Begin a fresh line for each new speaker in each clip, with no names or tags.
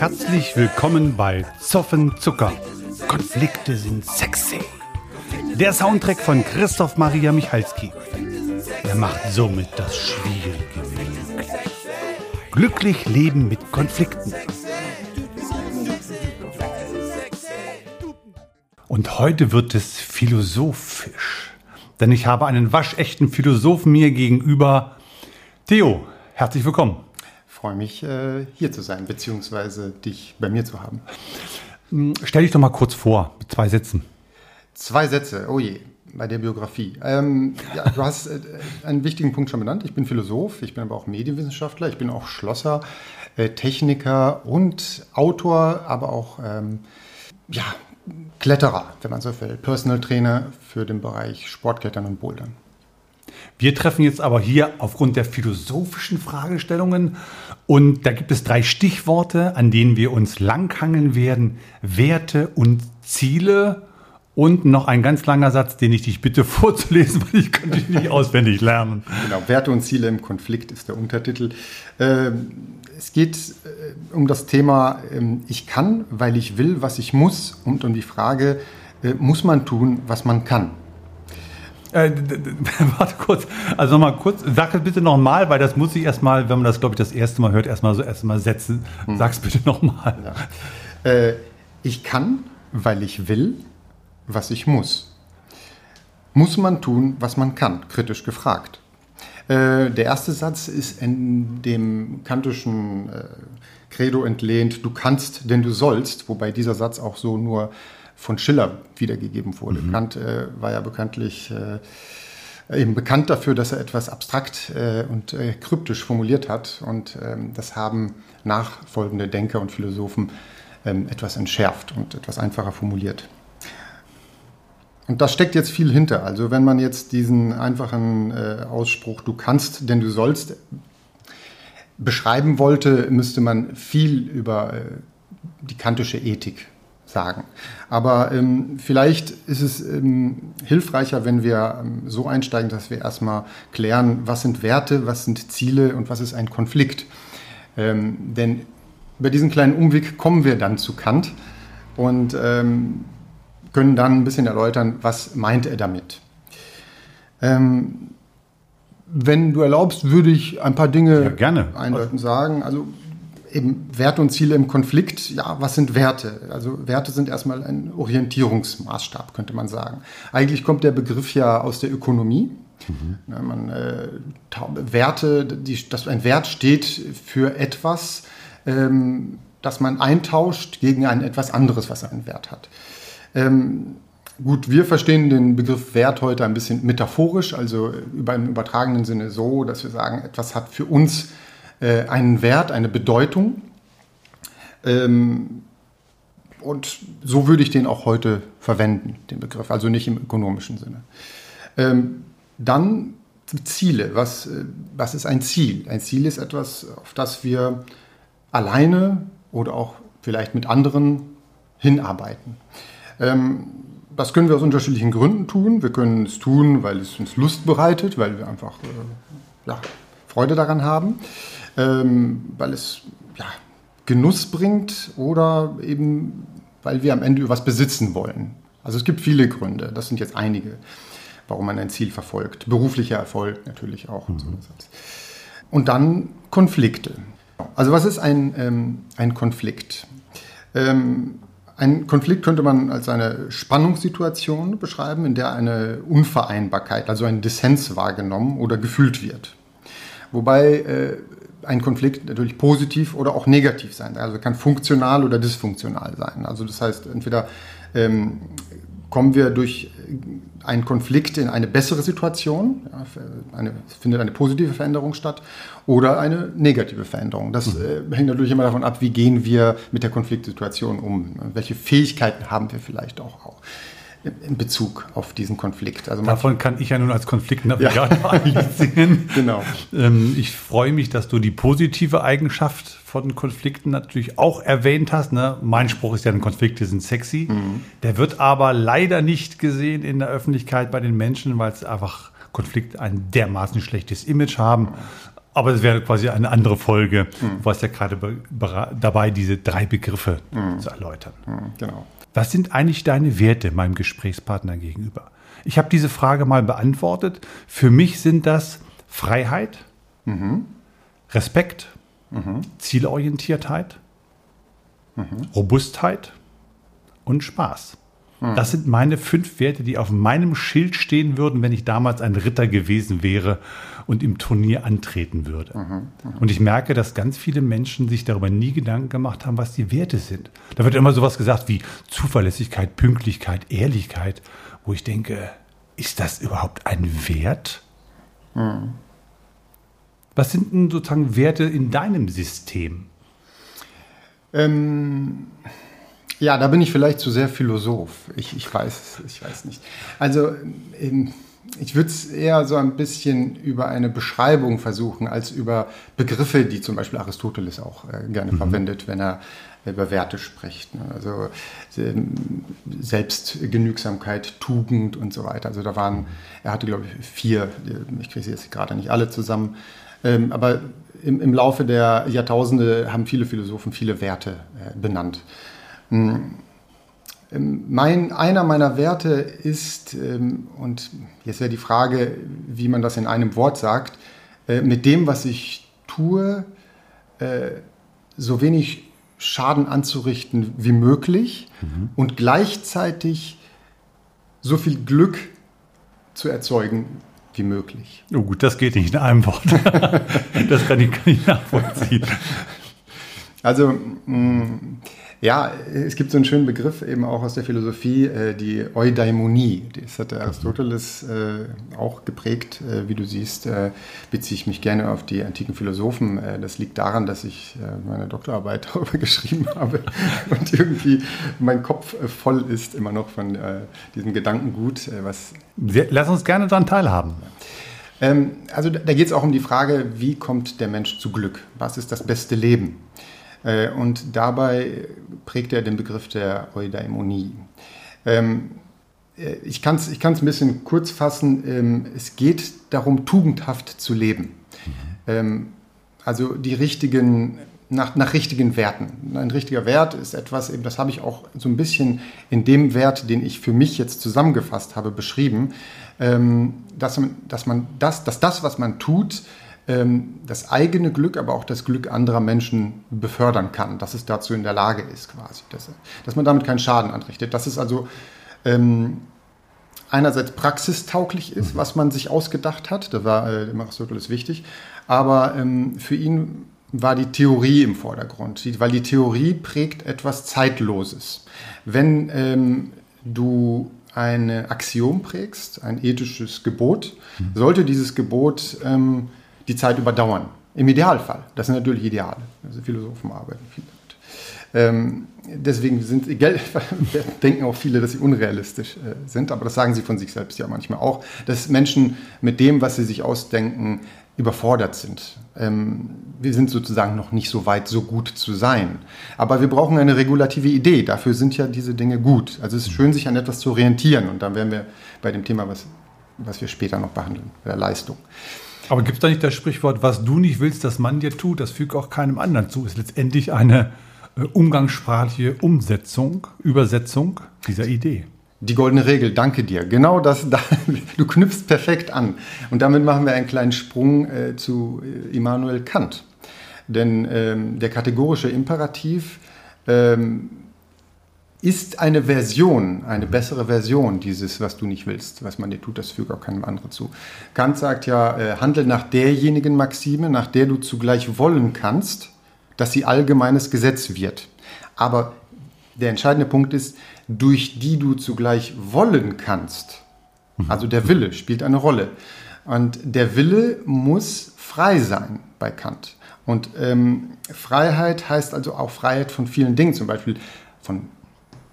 Herzlich willkommen bei Zoffen Zucker. Konflikte sind sexy. Der Soundtrack von Christoph Maria Michalski. Er macht somit das Schwierige möglich. Glücklich leben mit Konflikten. Und heute wird es philosophisch. Denn ich habe einen waschechten Philosophen mir gegenüber. Theo, herzlich willkommen.
Ich freue mich, äh, hier zu sein, beziehungsweise dich bei mir zu haben.
Hm, stell dich doch mal kurz vor, mit zwei Sätzen.
Zwei Sätze, oh je, bei der Biografie. Ähm, ja, du hast äh, einen wichtigen Punkt schon benannt. Ich bin Philosoph, ich bin aber auch Medienwissenschaftler, ich bin auch Schlosser, äh, Techniker und Autor, aber auch ähm, ja, Kletterer, wenn man so will, Personal Trainer für den Bereich Sportklettern und Bouldern.
Wir treffen jetzt aber hier aufgrund der philosophischen Fragestellungen und da gibt es drei Stichworte, an denen wir uns langhangeln werden. Werte und Ziele und noch ein ganz langer Satz, den ich dich bitte vorzulesen, weil ich könnte ihn nicht auswendig lernen.
Genau, Werte und Ziele im Konflikt ist der Untertitel. Ähm, es geht äh, um das Thema, ähm, ich kann, weil ich will, was ich muss und um die Frage, äh, muss man tun, was man kann?
Äh, warte kurz, also nochmal kurz, sag es bitte nochmal, weil das muss ich erstmal, wenn man das, glaube ich, das erste Mal hört, erstmal so erstmal setzen. Hm. Sag es bitte nochmal.
Ja. Äh, ich kann, weil ich will, was ich muss. Muss man tun, was man kann? Kritisch gefragt. Äh, der erste Satz ist in dem kantischen äh, Credo entlehnt, du kannst, denn du sollst, wobei dieser Satz auch so nur von Schiller wiedergegeben wurde. Mhm. Kant äh, war ja bekanntlich äh, eben bekannt dafür, dass er etwas abstrakt äh, und äh, kryptisch formuliert hat. Und ähm, das haben nachfolgende Denker und Philosophen ähm, etwas entschärft und etwas einfacher formuliert. Und da steckt jetzt viel hinter. Also wenn man jetzt diesen einfachen äh, Ausspruch, du kannst, denn du sollst, beschreiben wollte, müsste man viel über äh, die kantische Ethik sagen. Aber ähm, vielleicht ist es ähm, hilfreicher, wenn wir ähm, so einsteigen, dass wir erstmal klären, was sind Werte, was sind Ziele und was ist ein Konflikt. Ähm, denn über diesen kleinen Umweg kommen wir dann zu Kant. Und ähm, können dann ein bisschen erläutern, was meint er damit. Ähm, wenn du erlaubst, würde ich ein paar Dinge
ja, gerne.
eindeuten sagen. Also eben Werte und Ziele im Konflikt. Ja, was sind Werte? Also Werte sind erstmal ein Orientierungsmaßstab, könnte man sagen. Eigentlich kommt der Begriff ja aus der Ökonomie. Mhm. Man, äh, Werte, die, dass ein Wert steht für etwas, ähm, das man eintauscht gegen ein etwas anderes, was einen Wert hat. Ähm, gut, wir verstehen den Begriff Wert heute ein bisschen metaphorisch, also über im übertragenen Sinne so, dass wir sagen, etwas hat für uns äh, einen Wert, eine Bedeutung. Ähm, und so würde ich den auch heute verwenden, den Begriff, also nicht im ökonomischen Sinne. Ähm, dann Ziele. Was, äh, was ist ein Ziel? Ein Ziel ist etwas, auf das wir alleine oder auch vielleicht mit anderen hinarbeiten. Ähm, das können wir aus unterschiedlichen Gründen tun. Wir können es tun, weil es uns Lust bereitet, weil wir einfach äh, ja, Freude daran haben, ähm, weil es ja, Genuss bringt oder eben weil wir am Ende was besitzen wollen. Also es gibt viele Gründe, das sind jetzt einige, warum man ein Ziel verfolgt. Beruflicher Erfolg natürlich auch. Mhm. Und dann Konflikte. Also was ist ein, ähm, ein Konflikt? Ähm, ein Konflikt könnte man als eine Spannungssituation beschreiben, in der eine Unvereinbarkeit, also ein Dissens wahrgenommen oder gefühlt wird. Wobei äh, ein Konflikt natürlich positiv oder auch negativ sein. Also kann funktional oder dysfunktional sein. Also das heißt, entweder ähm, kommen wir durch einen Konflikt in eine bessere Situation, ja, eine, findet eine positive Veränderung statt oder eine negative Veränderung. Das mhm. äh, hängt natürlich immer davon ab, wie gehen wir mit der Konfliktsituation um, welche Fähigkeiten haben wir vielleicht auch. auch in Bezug auf diesen Konflikt.
Also Davon kann ich ja nun als Konfliktnavigator ja. sehen. genau. Ähm, ich freue mich, dass du die positive Eigenschaft von Konflikten natürlich auch erwähnt hast. Ne? Mein Spruch ist ja, Konflikte sind sexy. Mhm. Der wird aber leider nicht gesehen in der Öffentlichkeit bei den Menschen, weil es einfach Konflikte ein dermaßen schlechtes Image haben. Aber es wäre quasi eine andere Folge. Mhm. Du warst ja gerade dabei, diese drei Begriffe mhm. zu erläutern. Mhm, genau. Was sind eigentlich deine Werte meinem Gesprächspartner gegenüber? Ich habe diese Frage mal beantwortet. Für mich sind das Freiheit, mhm. Respekt, mhm. Zielorientiertheit, mhm. Robustheit und Spaß. Mhm. Das sind meine fünf Werte, die auf meinem Schild stehen würden, wenn ich damals ein Ritter gewesen wäre und im Turnier antreten würde. Mhm. Mhm. Und ich merke, dass ganz viele Menschen sich darüber nie Gedanken gemacht haben, was die Werte sind. Da wird immer sowas gesagt wie Zuverlässigkeit, Pünktlichkeit, Ehrlichkeit, wo ich denke, ist das überhaupt ein Wert? Mhm. Was sind denn sozusagen Werte in deinem System?
Ähm, ja, da bin ich vielleicht zu sehr Philosoph. Ich, ich weiß, ich weiß nicht. Also ähm, ich würde es eher so ein bisschen über eine Beschreibung versuchen, als über Begriffe, die zum Beispiel Aristoteles auch äh, gerne mhm. verwendet, wenn er über Werte spricht. Ne? Also ähm, Selbstgenügsamkeit, Tugend und so weiter. Also da waren, er hatte glaube ich vier, ich kriege sie jetzt gerade nicht alle zusammen, ähm, aber im, im, Laufe der Jahrtausende haben viele Philosophen viele Werte äh, benannt. Hm. Ähm, mein, einer meiner Werte ist, ähm, und jetzt wäre die Frage, wie man das in einem Wort sagt, äh, mit dem, was ich tue, äh, so wenig Schaden anzurichten wie möglich mhm. und gleichzeitig so viel Glück zu erzeugen wie möglich.
Oh gut, das geht nicht in einem Wort. das kann ich, kann ich nachvollziehen.
Also, mh, mm, ja, es gibt so einen schönen Begriff eben auch aus der Philosophie, äh, die Eudaimonie. Das hat der Aristoteles äh, auch geprägt. Äh, wie du siehst, beziehe ich mich gerne auf die antiken Philosophen. Das liegt daran, dass ich meine Doktorarbeit darüber geschrieben habe und irgendwie mein Kopf voll ist immer noch von diesem Gedankengut. was
Lass uns gerne daran teilhaben.
Ähm, also da geht es auch um die Frage, wie kommt der Mensch zu Glück? Was ist das beste Leben? Äh, und dabei prägt er den Begriff der Eudaimonie. Ähm, äh, ich kann es ich kann's ein bisschen kurz fassen. Ähm, es geht darum, tugendhaft zu leben. Mhm. also die richtigen, nach, nach richtigen Werten. Ein richtiger Wert ist etwas, eben, das habe ich auch so ein bisschen in dem Wert, den ich für mich jetzt zusammengefasst habe, beschrieben, dass, dass, man das, dass das, was man tut, ähm, das eigene Glück, aber auch das Glück anderer Menschen befördern kann, dass es dazu in der Lage ist, quasi. Dass, dass man damit keinen Schaden anrichtet. Dass es also ähm, einerseits praxistauglich ist, mhm. was man sich ausgedacht hat, da war äh, Aristoteles wichtig, aber ähm, für ihn war die Theorie im Vordergrund, weil die Theorie prägt etwas Zeitloses. Wenn ähm, du ein Axiom prägst, ein ethisches Gebot, mhm. sollte dieses Gebot ähm, die Zeit überdauern. Im Idealfall. Das sind natürlich Ideale. Also Philosophen arbeiten viel damit. Ähm, deswegen sind, denken auch viele, dass sie unrealistisch äh, sind, aber das sagen sie von sich selbst ja manchmal auch, dass Menschen mit dem, was sie sich ausdenken, überfordert sind. Ähm, wir sind sozusagen noch nicht so weit, so gut zu sein. Aber wir brauchen eine regulative Idee. Dafür sind ja diese Dinge gut. Also es ist schön, sich an etwas zu orientieren. Und dann wären wir bei dem Thema, was, was wir später noch behandeln, der Leistung.
Aber gibt es da nicht das Sprichwort, was du nicht willst, dass man dir tut, das fügt auch keinem anderen zu? Ist letztendlich eine äh, umgangssprachliche Umsetzung, Übersetzung dieser Idee.
Die goldene Regel, danke dir. Genau das, da, du knüpfst perfekt an. Und damit machen wir einen kleinen Sprung äh, zu äh, Immanuel Kant. Denn ähm, der kategorische Imperativ ähm, ist eine Version, eine bessere Version dieses, was du nicht willst, was man dir tut, das fügt auch keinem anderen zu. Kant sagt ja, äh, handle nach derjenigen Maxime, nach der du zugleich wollen kannst, dass sie allgemeines Gesetz wird. Aber der entscheidende Punkt ist, durch die du zugleich wollen kannst. Also der Wille spielt eine Rolle. Und der Wille muss frei sein bei Kant. Und ähm, Freiheit heißt also auch Freiheit von vielen Dingen, zum Beispiel von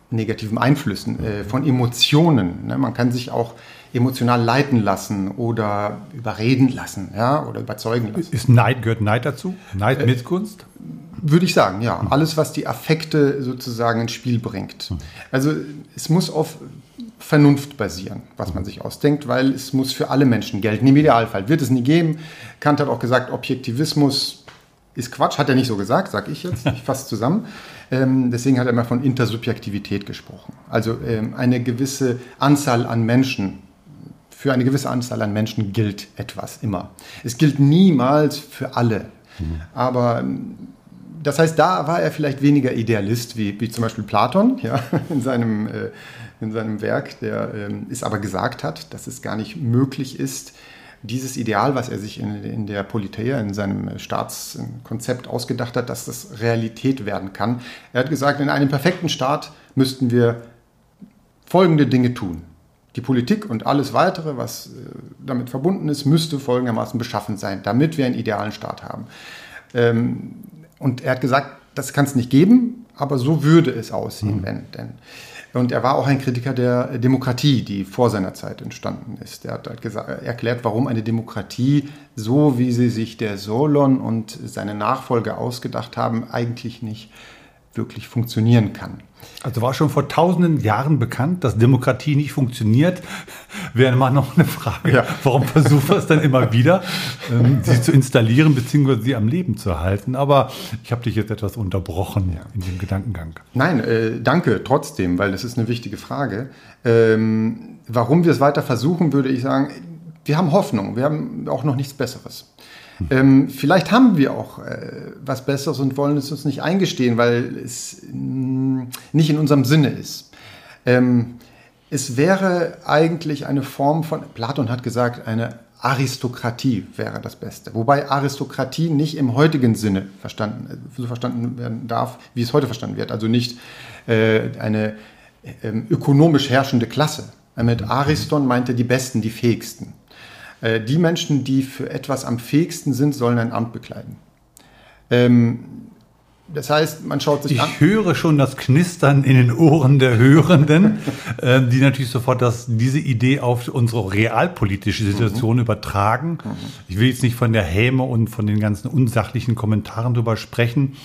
negativen Einflüssen, äh, von Emotionen. Ne? Man kann sich auch emotional leiten lassen oder überreden lassen ja? oder überzeugen lassen.
Ist Neid, gehört Neid dazu? Neid, äh, Missgunst?
Würde ich sagen, ja. Alles, was die Affekte sozusagen ins Spiel bringt. Hm. Also es muss auf Vernunft basieren, was man sich ausdenkt, weil es muss für alle Menschen gelten. Im Idealfall wird es nie geben. Kant hat auch gesagt, Objektivismus ist Quatsch, hat er nicht so gesagt, sage ich jetzt, ich fasse zusammen. Ähm, deswegen hat er immer von Intersubjektivität gesprochen. Also ähm, eine gewisse Anzahl an Menschen, für eine gewisse Anzahl an Menschen gilt etwas immer. Es gilt niemals für alle. Mhm. Aber ähm, das heißt, da war er vielleicht weniger Idealist wie, wie zum Beispiel Platon ja, in, seinem, äh, in seinem Werk, der ähm, es aber gesagt hat, dass es gar nicht möglich ist, dieses Ideal, was er sich in, in der Politeia, in seinem Staatskonzept ausgedacht hat, dass das Realität werden kann. Er hat gesagt, in einem perfekten Staat müssten wir folgende Dinge tun. Die Politik und alles weitere, was äh, damit verbunden ist, müsste folgendermaßen beschaffen sein, damit wir einen idealen Staat haben. Ähm, und er hat gesagt, das kann es nicht geben, aber so würde es aussehen, mhm. wenn denn. Und er war auch ein Kritiker der Demokratie, die vor seiner Zeit entstanden ist. Er hat halt gesagt, erklärt, warum eine Demokratie, so wie sie sich der Solon und seine Nachfolger ausgedacht haben, eigentlich nicht wirklich funktionieren kann.
Also war schon vor tausenden Jahren bekannt, dass Demokratie nicht funktioniert. Wäre mal noch eine Frage, ja. warum versuchen wir es dann immer wieder, ähm, sie zu installieren bzw. sie am Leben zu halten. Aber ich habe dich jetzt etwas unterbrochen ja. in dem Gedankengang.
Nein, äh, danke trotzdem, weil das ist eine wichtige Frage. Ähm, warum wir es weiter versuchen, würde ich sagen, wir haben Hoffnung, wir haben auch noch nichts Besseres. Ähm, vielleicht haben wir auch äh, was Besseres und wollen es uns nicht eingestehen, weil es mm, nicht in unserem Sinne ist. Ähm, es wäre eigentlich eine Form von, Platon hat gesagt, eine Aristokratie wäre das Beste. Wobei Aristokratie nicht im heutigen Sinne verstanden, so verstanden werden darf, wie es heute verstanden wird. Also nicht äh, eine äh, ökonomisch herrschende Klasse. Mit Ariston meinte die Besten, die Fähigsten. Äh, die Menschen, die für etwas am fähigsten sind, sollen ein Amt bekleiden. Ähm, das heißt, man schaut sich
ich an. Ich höre schon das Knistern in den Ohren der Hörenden, äh, die natürlich sofort das, diese Idee auf unsere realpolitische Situation mhm. übertragen. Mhm. Ich will jetzt nicht von der Häme und von den ganzen unsachlichen Kommentaren darüber sprechen.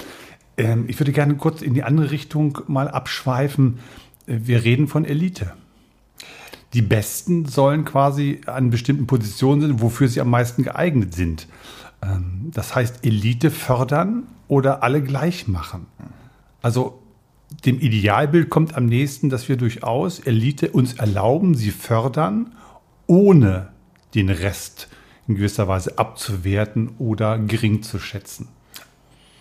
Ähm, ich würde gerne kurz in die andere Richtung mal abschweifen. Äh, wir reden von Elite die Besten sollen quasi an bestimmten Positionen sind, wofür sie am meisten geeignet sind. Ähm, das heißt, Elite fördern oder alle gleich machen. Also dem Idealbild kommt am nächsten, dass wir durchaus Elite uns erlauben, sie fördern, ohne den Rest in gewisser Weise abzuwerten oder gering zu schätzen.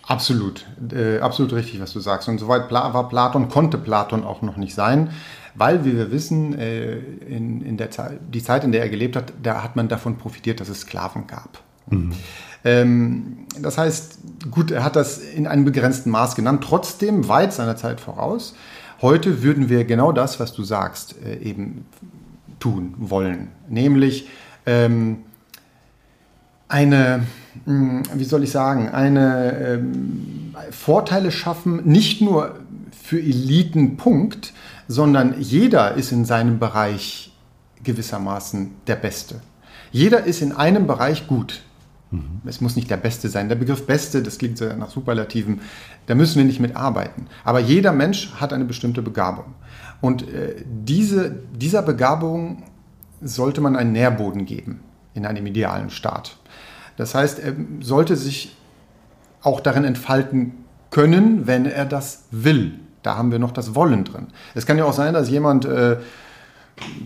Absolut, äh, absolut richtig, was du sagst. Und soweit war Platon, konnte Platon auch noch nicht sein weil, wie wir wissen, äh, in, in der Zeit, die Zeit, in der er gelebt hat, da hat man davon profitiert, dass es Sklaven gab. Mhm. Ähm, das heißt, gut, er hat das in einem begrenzten Maß genannt, trotzdem weit seiner Zeit voraus. Heute würden wir genau das, was du sagst, äh, eben tun wollen, nämlich ähm, eine, wie soll ich sagen, eine ähm, Vorteile schaffen, nicht nur für Eliten, Punkt, sondern jeder ist in seinem Bereich gewissermaßen der Beste. Jeder ist in einem Bereich gut. Mhm. Es muss nicht der Beste sein. Der Begriff Beste, das klingt so nach Superlativen, da müssen wir nicht mit arbeiten. Aber jeder Mensch hat eine bestimmte Begabung. Und äh, diese, dieser Begabung sollte man einen Nährboden geben in einem idealen Staat. Das heißt, er sollte sich auch darin entfalten können, wenn er das will. Da haben wir noch das Wollen drin. Es kann ja auch sein, dass jemand äh,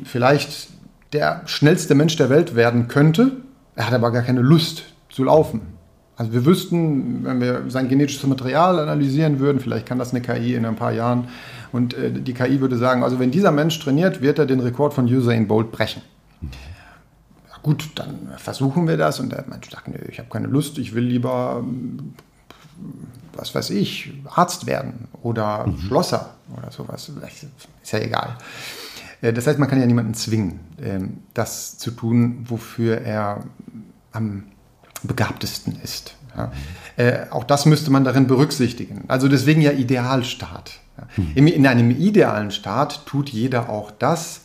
vielleicht der schnellste Mensch der Welt werden könnte, er hat aber gar keine Lust zu laufen. Also wir wüssten, wenn wir sein genetisches Material analysieren würden, vielleicht kann das eine KI in ein paar Jahren, und äh, die KI würde sagen, also wenn dieser Mensch trainiert, wird er den Rekord von Usain Bolt brechen. Gut, dann versuchen wir das und der Mensch sagt, nee, ich habe keine Lust, ich will lieber was weiß ich, Arzt werden oder mhm. Schlosser oder sowas. Ist ja egal. Äh, das heißt, man kann ja niemanden zwingen, ähm, das zu tun, wofür er am begabtesten ist. Ja. Äh, auch das müsste man darin berücksichtigen. Also deswegen ja Idealstaat. Mhm. In einem idealen Staat tut jeder auch das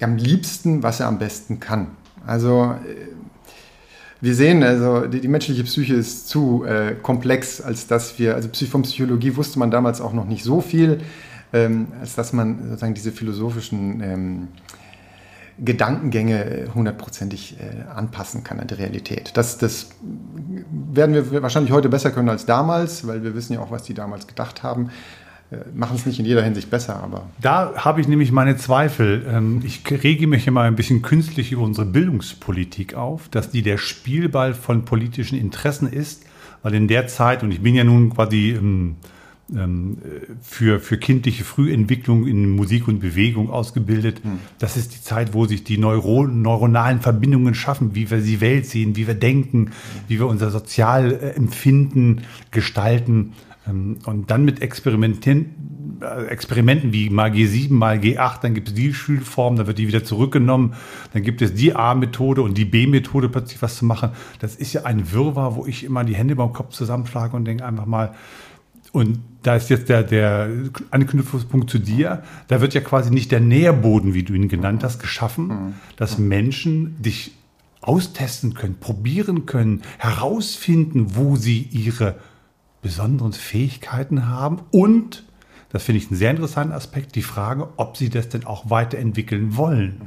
am liebsten, was er am besten kann. Also äh, wir sehen, also die, die menschliche Psyche ist zu äh, komplex, als dass wir, also von Psychologie wusste man damals auch noch nicht so viel. ähm, als dass man sozusagen diese philosophischen ähm, Gedankengänge äh, hundertprozentig äh, anpassen kann an die Realität. Das, das werden wir wahrscheinlich heute besser können als damals, weil wir wissen ja auch, was die damals gedacht haben. Äh, machen es nicht in jeder Hinsicht besser, aber.
Da habe ich nämlich meine Zweifel. Ähm, ich rege mich immer ein bisschen künstlich über unsere Bildungspolitik auf, dass die der Spielball von politischen Interessen ist, weil in der Zeit, und ich bin ja nun quasi ähm, ähm, für, für kindliche Frühentwicklung in Musik und Bewegung ausgebildet. Hm. Das ist die Zeit, wo sich die Neuro neuronalen Verbindungen schaffen, wie wir die Welt sehen, wie wir denken, wie wir unser Sozialempfinden gestalten. Ähm, und dann mit Experimentieren, äh, Experimenten wie mal G7, mal G8, dann gibt es die Schulform, dann wird die wieder zurückgenommen, dann gibt es die A-Methode und die B-Methode plötzlich was zu machen. Das ist ja ein Wirrwarr, wo ich immer die Hände beim Kopf zusammenschlage und denke einfach mal, und da ist jetzt der, der Anknüpfungspunkt zu dir, da wird ja quasi nicht der Nährboden, wie du ihn genannt hast, geschaffen, mhm. dass Menschen dich austesten können, probieren können, herausfinden, wo sie ihre besonderen Fähigkeiten haben und, das finde ich einen sehr interessanten Aspekt, die Frage, ob sie das denn auch weiterentwickeln wollen.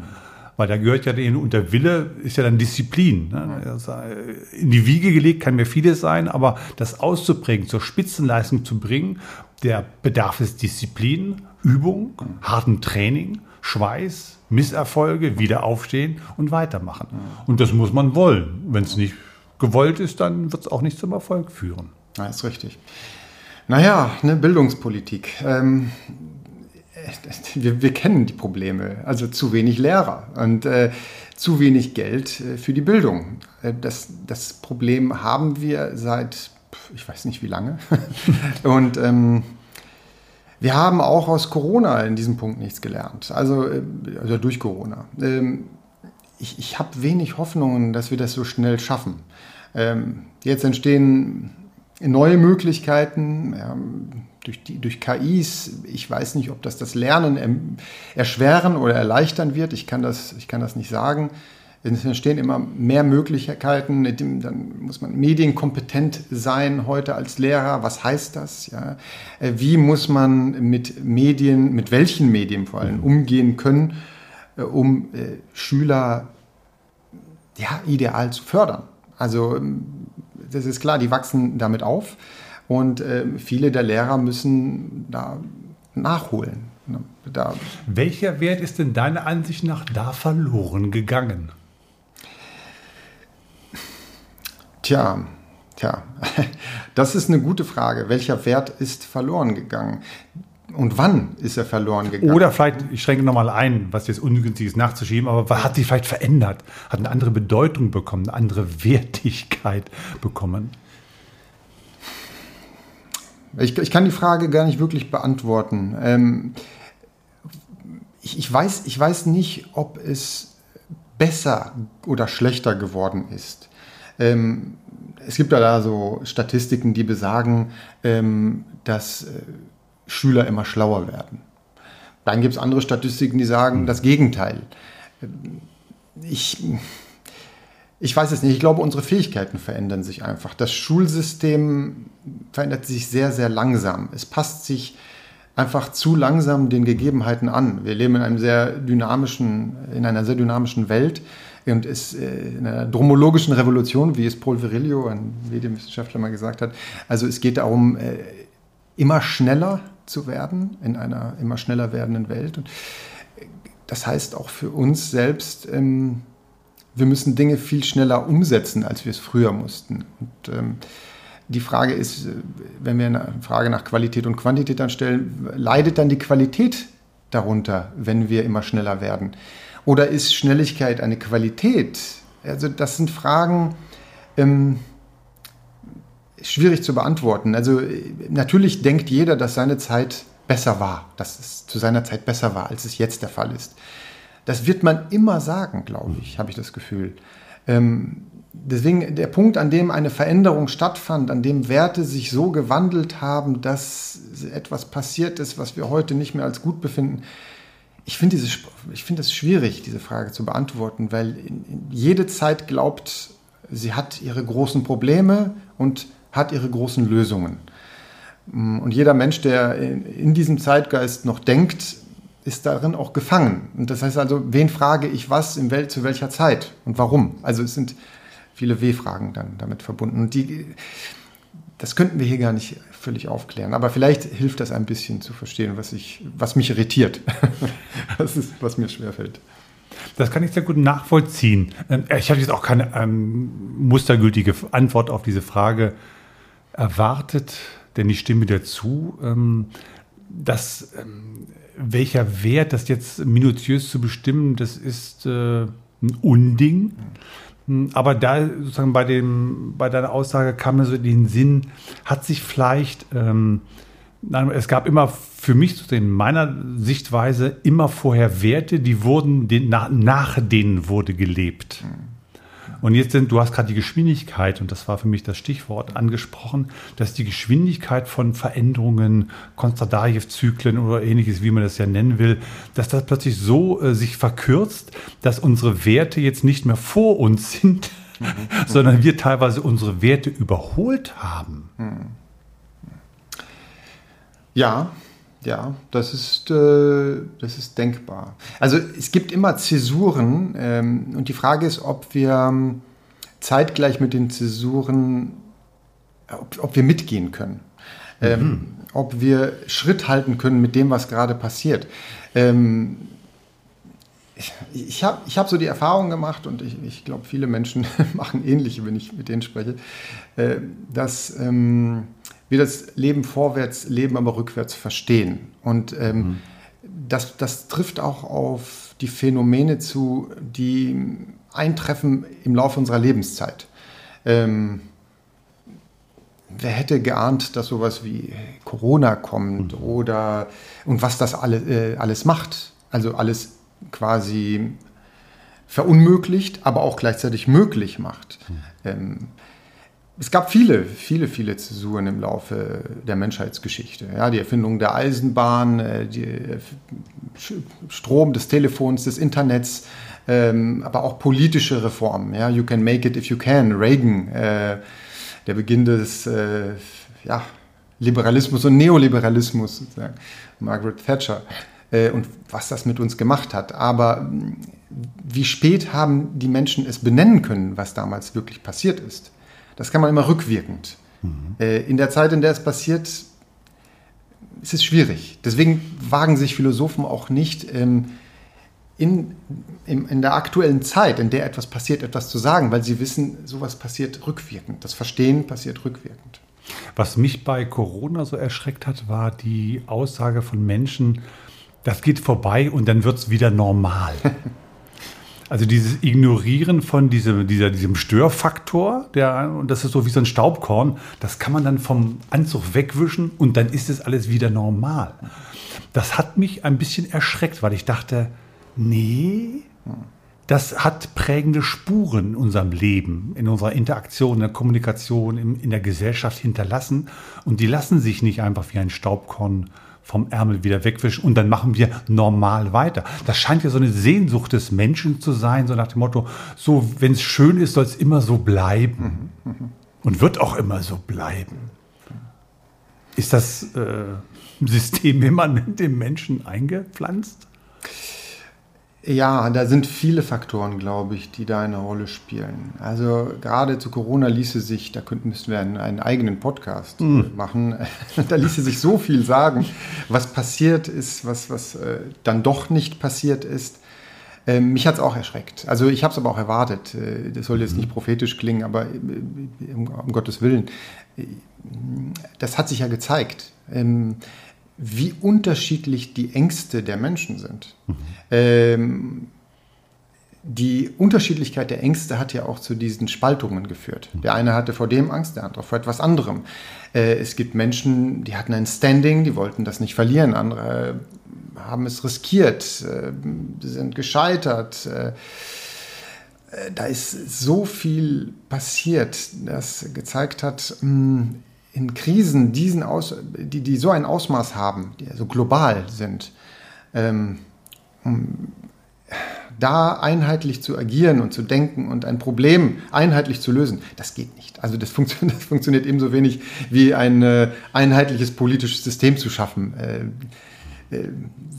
Weil da gehört ja den, und der Wille ist ja dann Disziplin. Ne? In die Wiege gelegt kann mir vieles sein, aber das auszuprägen, zur Spitzenleistung zu bringen, der bedarf es Disziplin, Übung, harten Training, Schweiß, Misserfolge, wieder aufstehen und weitermachen. Und das muss man wollen. Wenn es nicht gewollt ist, dann wird es auch nicht zum Erfolg führen.
Ja, ist richtig. Naja, eine Bildungspolitik. Ähm, wir, wir, kennen die Probleme. Also zu wenig Lehrer und äh, zu wenig Geld äh, für die Bildung. Äh, das, das Problem haben wir seit, ich weiß nicht wie lange. und ähm, wir haben auch aus Corona in diesem Punkt nichts gelernt. Also, äh, also durch Corona. Ähm, ich, ich habe wenig Hoffnungen, dass wir das so schnell schaffen. Ähm, jetzt entstehen neue Möglichkeiten. Ja, durch, die, durch KIs, ich weiß nicht, ob das das Lernen erschweren oder erleichtern wird, ich kann das, ich kann das nicht sagen. Es entstehen immer mehr Möglichkeiten, dann muss man medienkompetent sein heute als Lehrer. Was heißt das? Ja? Äh, wie muss man mit Medien, mit welchen Medien vor allem umgehen können, äh, um äh, Schüler ja, ideal zu fördern? Also ähm, das ist klar, die wachsen damit auf. Und äh, viele der Lehrer müssen da nachholen. Ne?
Da Welcher Wert ist denn deiner Ansicht nach da verloren gegangen?
Tja, tja, das ist eine gute Frage. Welcher Wert ist verloren gegangen? Und wann ist er verloren gegangen?
Oder vielleicht, ich schränke nochmal ein, was jetzt ungünstig ist nachzuschieben, aber was hat sich vielleicht verändert? Hat eine andere Bedeutung bekommen, eine andere Wertigkeit bekommen?
Ich, ich kann die Frage gar nicht wirklich beantworten. Ähm, ich, ich, weiß, ich weiß nicht, ob es besser oder schlechter geworden ist. Ähm, es gibt ja da so Statistiken, die besagen, ähm, dass äh, Schüler immer schlauer werden. Dann gibt es andere Statistiken, die sagen das Gegenteil. Ich, ich weiß es nicht. Ich glaube, unsere Fähigkeiten verändern sich einfach. Das Schulsystem verändert sich sehr, sehr langsam. Es passt sich einfach zu langsam den Gegebenheiten an. Wir leben in einem sehr dynamischen, in einer sehr dynamischen Welt und ist äh, in einer dromologischen Revolution, wie es Paul Virilio, ein Medienwissenschaftler, mal gesagt hat. Also es geht darum, äh, immer schneller zu werden in einer immer schneller werdenden Welt. Und das heißt auch für uns selbst, ähm, wir müssen Dinge viel schneller umsetzen, als wir es früher mussten. Und ähm, die Frage ist, äh, wenn wir eine Frage nach Qualität und Quantität anstellen, leidet dann die Qualität darunter, wenn wir immer schneller werden? Oder ist Schnelligkeit eine Qualität? Also das sind Fragen ähm, schwierig zu beantworten. Also äh, natürlich denkt jeder, dass seine Zeit besser war, dass es zu seiner Zeit besser war, als es jetzt der Fall ist. Das wird man immer sagen, glaube ich, habe ich das Gefühl. Ähm, deswegen der Punkt, an dem eine Veränderung stattfand, an dem Werte sich so gewandelt haben, dass etwas passiert ist, was wir heute nicht mehr als gut befinden. Ich finde find schwierig, diese Frage zu beantworten, weil jede Zeit glaubt, sie hat ihre großen Probleme und hat ihre großen Lösungen. Und jeder Mensch, der in diesem Zeitgeist noch denkt, ist darin auch gefangen. Und das heißt also, wen frage ich was in Welt, zu welcher Zeit und warum? Also es sind viele W-Fragen dann damit verbunden. Und die, das könnten wir hier gar nicht völlig aufklären. Aber vielleicht hilft das ein bisschen zu verstehen, was, ich, was mich irritiert. das ist, was mir schwerfällt.
Das kann ich sehr gut nachvollziehen. Ähm, ich habe jetzt auch keine ähm, mustergültige Antwort auf diese Frage erwartet, denn ich stimme dir zu, ähm, dass ähm, welcher Wert das jetzt minutiös zu bestimmen, das ist äh, ein Unding. Hm, aber da sozusagen bei, dem, bei deiner Aussage kam mir so in den Sinn, hat sich vielleicht, ähm, es gab immer für mich in meiner Sichtweise immer vorher Werte, die wurden, nach, nach denen wurde gelebt. Mhm. Und jetzt sind, du hast gerade die Geschwindigkeit, und das war für mich das Stichwort angesprochen, dass die Geschwindigkeit von Veränderungen, Konstantajew-Zyklen oder ähnliches, wie man das ja nennen will, dass das plötzlich so äh, sich verkürzt, dass unsere Werte jetzt nicht mehr vor uns sind, mhm. sondern wir teilweise unsere Werte überholt haben. Mhm.
Ja, ja, das ist, äh, das ist denkbar. Also es gibt immer Zäsuren ähm, und die Frage ist, ob wir ähm, zeitgleich mit den Zäsuren, ob, ob wir mitgehen können. Ähm, mhm. ob wir Schritt halten können mit dem, was gerade passiert. Ähm, ich, ich habe ich hab so die Erfahrung gemacht und ich, ich glaube, viele Menschen machen ähnliche, wenn ich mit denen spreche, äh, dass ähm, wir das Leben vorwärts leben, aber rückwärts verstehen. Und ähm, mhm. das, das trifft auch auf die Phänomene zu, die eintreffen im Laufe unserer Lebenszeit. Ähm, wer hätte geahnt, dass sowas wie Corona kommt mhm. oder und was das alle, äh, alles macht? Also alles quasi verunmöglicht, aber auch gleichzeitig möglich macht. Mhm. Ähm, es gab viele, viele, viele Zäsuren im Laufe der Menschheitsgeschichte. Ja, die Erfindung der Eisenbahn, äh, die äh, Strom des Telefons, des Internets, ähm, aber auch politische Reformen. Ja, you can make it if you can. Reagan, äh, der Beginn des äh, ja, Liberalismus und Neoliberalismus, sozusagen. Margaret Thatcher äh, und was das mit uns gemacht hat. Aber wie spät haben die Menschen es benennen können, was damals wirklich passiert ist? Das kann man immer rückwirkend. Mhm. Äh, in der Zeit, in der es passiert, ist es schwierig. Deswegen wagen sich Philosophen auch nicht ähm, in, in, in, der aktuellen Zeit, in der etwas passiert, etwas zu sagen, weil sie wissen, sowas passiert rückwirkend. Das Verstehen passiert rückwirkend.
Was mich bei Corona so erschreckt hat, war die Aussage von Menschen, das geht vorbei und dann wird es wieder normal. Also dieses Ignorieren von diesem, dieser, diesem Störfaktor, der, und das ist so wie so ein Staubkorn, das kann man dann vom Anzug wegwischen und dann ist es alles wieder normal. Das hat mich ein bisschen erschreckt, weil ich dachte, nee, das hat prägende Spuren in unserem Leben, in unserer Interaktion, in der Kommunikation, in, in der Gesellschaft hinterlassen und die lassen sich nicht einfach wie ein Staubkorn vom Ärmel wieder wegwischen und dann machen wir normal weiter. Das scheint ja so eine Sehnsucht des Menschen zu sein, so nach dem Motto, so wenn es schön ist, soll es immer so bleiben und wird auch immer so bleiben. Ist das äh, System immanent dem Menschen eingepflanzt?
Ja, da sind viele Faktoren, glaube ich, die da eine Rolle spielen. Also gerade zu Corona ließe sich, da könnten müssten wir einen, einen eigenen Podcast mhm. machen, da ließe sich so viel sagen, was passiert ist, was, was äh, dann doch nicht passiert ist. Äh, mich hat es auch erschreckt. Also ich habe es aber auch erwartet. Äh, das soll jetzt mhm. nicht prophetisch klingen, aber äh, um, um Gottes Willen. Das hat sich ja gezeigt. Ähm, wie unterschiedlich die Ängste der Menschen sind. Mhm. Ähm, die Unterschiedlichkeit der Ängste hat ja auch zu diesen Spaltungen geführt. Der eine hatte vor dem Angst, der andere vor etwas anderem. Äh, es gibt Menschen, die hatten ein Standing, die wollten das nicht verlieren. Andere haben es riskiert, äh, sind gescheitert. Äh, da ist so viel passiert, das gezeigt hat, mh, hm, in Krisen, diesen Aus, die, die so ein Ausmaß haben, die so global sind, ähm, da einheitlich zu agieren und zu denken und ein Problem einheitlich zu lösen, das geht nicht. Also das, funktio das funktioniert ebenso wenig wie ein äh, einheitliches politisches System zu schaffen. Äh, äh,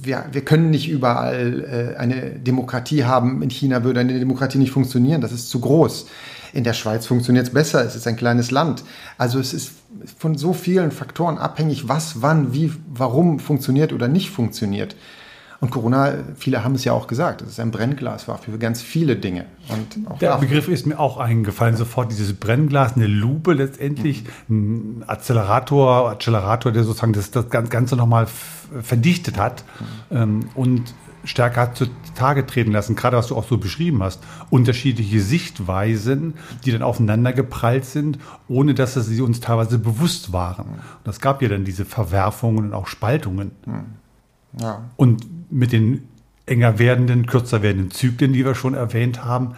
wir, wir, können nicht überall äh, eine Demokratie haben. In China würde eine Demokratie nicht funktionieren. Das ist zu groß. In der Schweiz funktioniert es besser. Es ist ein kleines Land. Also es ist von so vielen Faktoren abhängig, was, wann, wie, warum funktioniert oder nicht funktioniert. Und Corona, viele haben es ja auch gesagt, dass es ein Brennglas war für ganz viele Dinge.
Und Der Begriff ist mir auch eingefallen, sofort dieses Brennglas, eine Lupe letztendlich, mhm. ein Accelerator, Accelerator, der sozusagen das, das Ganze nochmal verdichtet hat mhm. und stärker hat zutage treten lassen, gerade was du auch so beschrieben hast, unterschiedliche Sichtweisen, die dann aufeinander geprallt sind, ohne dass sie uns teilweise bewusst waren. Und das gab ja dann diese Verwerfungen und auch Spaltungen. Mhm. Ja. Und mit den enger werdenden, kürzer werdenden Zyklen, die wir schon erwähnt haben,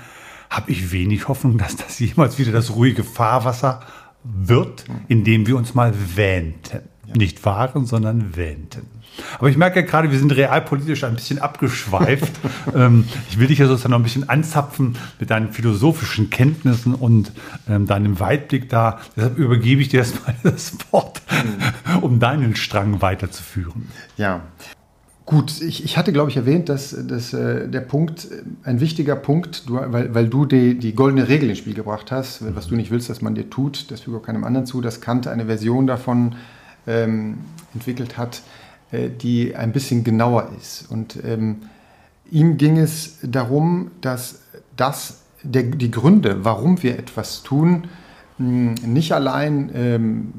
habe ich wenig Hoffnung, dass das jemals wieder das ruhige Fahrwasser wird, in dem wir uns mal wähnten. Ja. Nicht fahren, sondern wähnten. Aber ich merke ja gerade, wir sind realpolitisch ein bisschen abgeschweift. ähm, ich will dich ja sozusagen noch ein bisschen anzapfen mit deinen philosophischen Kenntnissen und ähm, deinem Weitblick da. Deshalb übergebe ich dir erstmal das Wort, mhm. um deinen Strang weiterzuführen.
Ja, Gut, ich, ich hatte, glaube ich, erwähnt, dass, dass äh, der Punkt, ein wichtiger Punkt, du, weil, weil du die, die goldene Regel ins Spiel gebracht hast, was du nicht willst, dass man dir tut, das füge auch keinem anderen zu, dass Kant eine Version davon ähm, entwickelt hat, äh, die ein bisschen genauer ist. Und ähm, ihm ging es darum, dass das, der, die Gründe, warum wir etwas tun, mh, nicht allein ähm,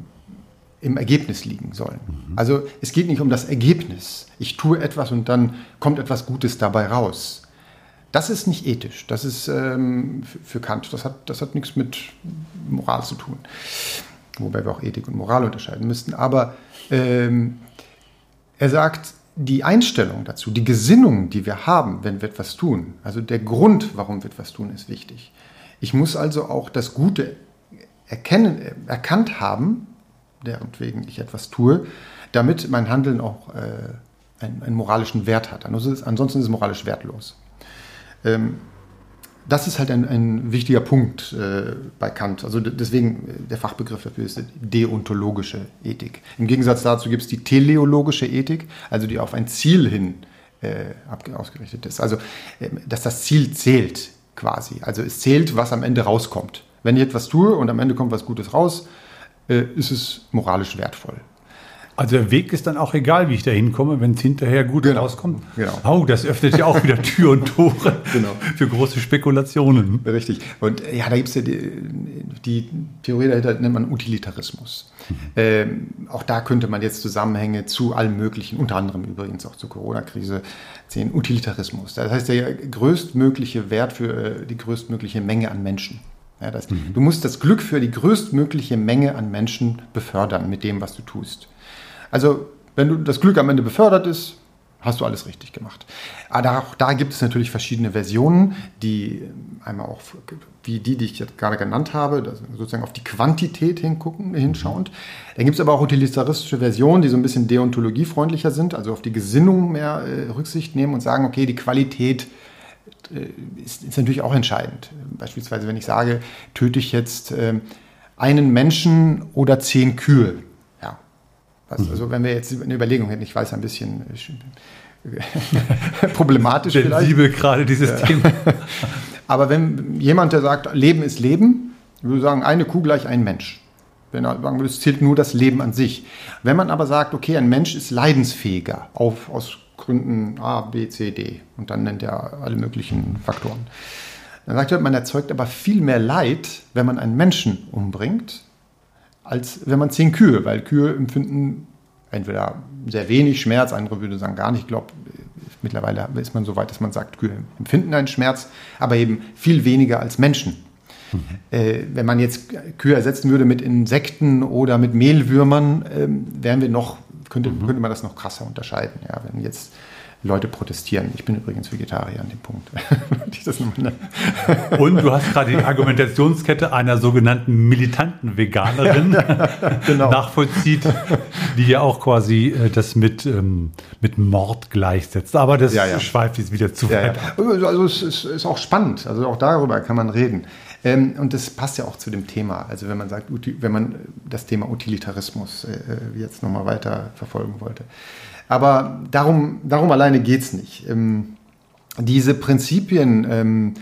im Ergebnis liegen sollen. Mhm. Also es geht nicht um das Ergebnis. Ich tue etwas und dann kommt etwas Gutes dabei raus. Das ist nicht ethisch. Das ist ähm, für Kant. Das hat, das hat nichts mit Moral zu tun. Wobei wir auch Ethik und Moral unterscheiden müssten. Aber ähm, er sagt, die Einstellung dazu, die Gesinnung, die wir haben, wenn wir etwas tun, also der Grund, warum wir etwas tun, ist wichtig. Ich muss also auch das Gute erkennen, erkannt haben, deren wegen ich etwas tue, damit mein Handeln auch äh, einen, einen, moralischen Wert hat. Ansonsten ist es moralisch wertlos. Ähm, das ist halt ein, ein wichtiger Punkt äh, bei Kant. Also deswegen äh, der Fachbegriff dafür ist deontologische Ethik. Im Gegensatz dazu gibt es die teleologische Ethik, also die auf ein Ziel hin äh, ausgerichtet ist. Also äh, dass das Ziel zählt quasi. Also es zählt, was am Ende rauskommt. Wenn ich etwas tue und am Ende kommt was Gutes raus, ist es moralisch wertvoll.
Also der Weg ist dann auch egal, wie ich da hinkomme, wenn es hinterher gut genau. rauskommt. Genau. Oh, das öffnet ja auch wieder Tür und Tore genau. für große Spekulationen.
Richtig. Und ja, da gibt es ja die, die, Theorie dahinter, nennt man Utilitarismus. Mhm. Ähm, auch da könnte man jetzt Zusammenhänge zu allem Möglichen, unter anderem übrigens auch zur Corona-Krise, sehen. Utilitarismus. Das heißt, der größtmögliche Wert für äh, die größtmögliche Menge an Menschen. Ja, das, mhm. Du musst das Glück für die größtmögliche Menge an Menschen befördern mit dem, was du tust. Also, wenn du das Glück am Ende befördert ist, hast du alles richtig gemacht. Aber auch da gibt es natürlich verschiedene Versionen, die einmal auch wie die, die ich jetzt gerade genannt habe, sozusagen auf die Quantität hingucken, hinschauend. Mhm. Dann gibt es aber auch utilitaristische Versionen, die so ein bisschen deontologiefreundlicher sind, also auf die Gesinnung mehr äh, Rücksicht nehmen und sagen, okay, die Qualität ist, ist, natürlich auch entscheidend. Beispielsweise, wenn ich sage, töte ich jetzt äh, einen Menschen oder zehn Kühe. Ja. Mhm. also wenn wir jetzt eine Überlegung hätten, ich weiß ein bisschen äh, problematisch
ich vielleicht. liebe gerade dieses ja. Thema.
Aber wenn jemand, der sagt, Leben ist Leben, würde sagen, eine Kuh gleich ein Mensch. Wenn er sagen würde, es zählt nur das Leben an sich. Wenn man aber sagt, okay, ein Mensch ist leidensfähiger auf, aus Gründen A, B, C, D. Und dann nennt er alle möglichen Faktoren. Dann sagt er, man erzeugt aber viel mehr Leid, wenn man einen Menschen umbringt, als wenn man zehn Kühe, weil Kühe empfinden entweder sehr wenig Schmerz, andere würde sagen gar nicht. Ich glaube, mittlerweile ist man so weit, dass man sagt, Kühe empfinden einen Schmerz, aber eben viel weniger als Menschen. Mhm. Äh, wenn man jetzt Kühe ersetzen würde mit Insekten oder mit Mehlwürmern, äh, wären wir noch könnte, mhm. könnte man das noch krasser unterscheiden. Ja, wenn jetzt Leute protestieren. Ich bin übrigens Vegetarier an dem Punkt.
Und du hast gerade die Argumentationskette einer sogenannten militanten Veganerin genau. nachvollzieht, die ja auch quasi äh, das mit, ähm, mit Mord gleichsetzt. Aber das ja, ja. schweift jetzt wieder zu
weit. Ja, also es ist, ist, auch spannend. Also auch darüber kann man reden. Ähm, und das passt ja auch zu dem Thema. Also wenn man sagt, wenn man das Thema Utilitarismus äh, äh jetzt nochmal weiter verfolgen wollte. Aber darum, darum alleine geht es nicht. Ähm, diese Prinzipien ähm,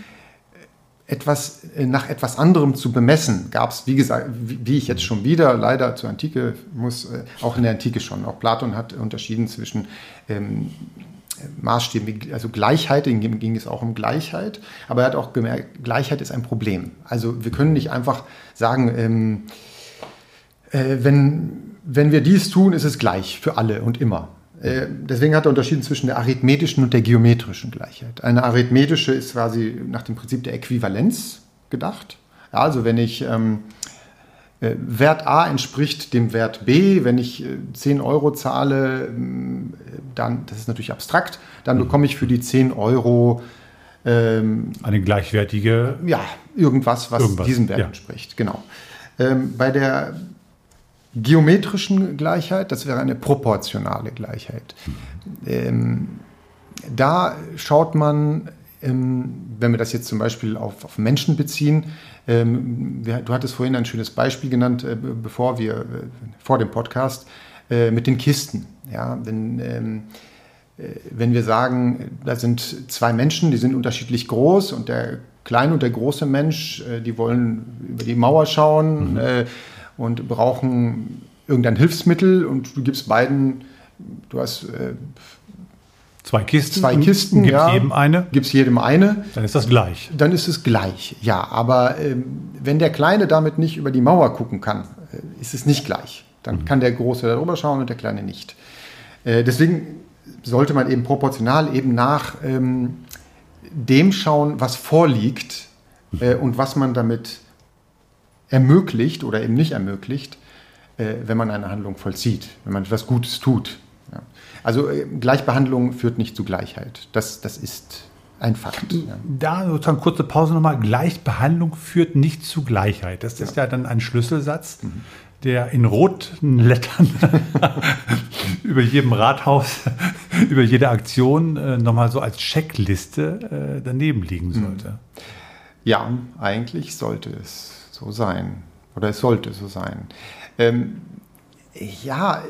etwas, äh, nach etwas anderem zu bemessen, gab es, wie gesagt, wie, ich jetzt schon wieder leider zur Antike muss, äh, auch in der Antike schon. Auch Platon hat unterschieden zwischen ähm, Maßstäben, also Gleichheit, ging, ging es auch um Gleichheit, aber er hat auch gemerkt, Gleichheit ist ein Problem. Also wir können nicht einfach sagen, ähm, äh, wenn, wenn wir dies tun, ist es gleich für alle und immer. Äh, deswegen hat er unterschieden zwischen der arithmetischen und der geometrischen Gleichheit. Eine arithmetische ist quasi nach dem Prinzip der Äquivalenz gedacht. Ja, also wenn ich ähm, äh, Wert A entspricht dem Wert B, wenn ich äh, 10 Euro zahle, äh, dann, das ist natürlich abstrakt, dann mhm. bekomme ich für die 10 Euro
ähm, eine gleichwertige.
Ja, irgendwas, was irgendwas, diesem Wert ja. entspricht, genau. Ähm, bei der geometrischen Gleichheit, das wäre eine proportionale Gleichheit. Ähm, da schaut man, ähm, wenn wir das jetzt zum Beispiel auf, auf Menschen beziehen, du hattest vorhin ein schönes Beispiel genannt, äh, bevor wir, äh, vor dem Podcast, äh, mit den Kisten. Ja, denn, ähm, äh, wenn wir sagen, da sind zwei Menschen, die sind unterschiedlich groß und der kleine und der große Mensch, die wollen über die Mauer schauen, mhm. Und brauchen irgendein Hilfsmittel und du gibst beiden, du hast
zwei Kisten,
zwei Kisten,
gibst ja, jedem eine,
gibst jedem eine,
dann ist das gleich.
Dann ist es gleich, ja. Aber ähm, wenn der Kleine damit nicht über die Mauer gucken kann, äh, ist es nicht gleich. Dann mhm. kann der Große darüber schauen und der Kleine nicht. Äh, deswegen sollte man eben proportional eben nach ähm, dem schauen, was vorliegt äh, und was man damit ermöglicht oder eben nicht ermöglicht, äh, wenn man eine Handlung vollzieht, wenn man etwas Gutes tut. Ja. Also äh, Gleichbehandlung führt nicht zu Gleichheit. Das, das ist ein Fakt. Ja.
Da sozusagen kurze Pause nochmal. Gleichbehandlung führt nicht zu Gleichheit. Das ist ja, ja dann ein Schlüsselsatz, mhm. der in roten Lettern über jedem Rathaus, über jede Aktion äh, nochmal so als Checkliste äh, daneben liegen mhm. sollte.
Ja, eigentlich sollte es so sein. Oder es sollte so sein. Ähm, ja,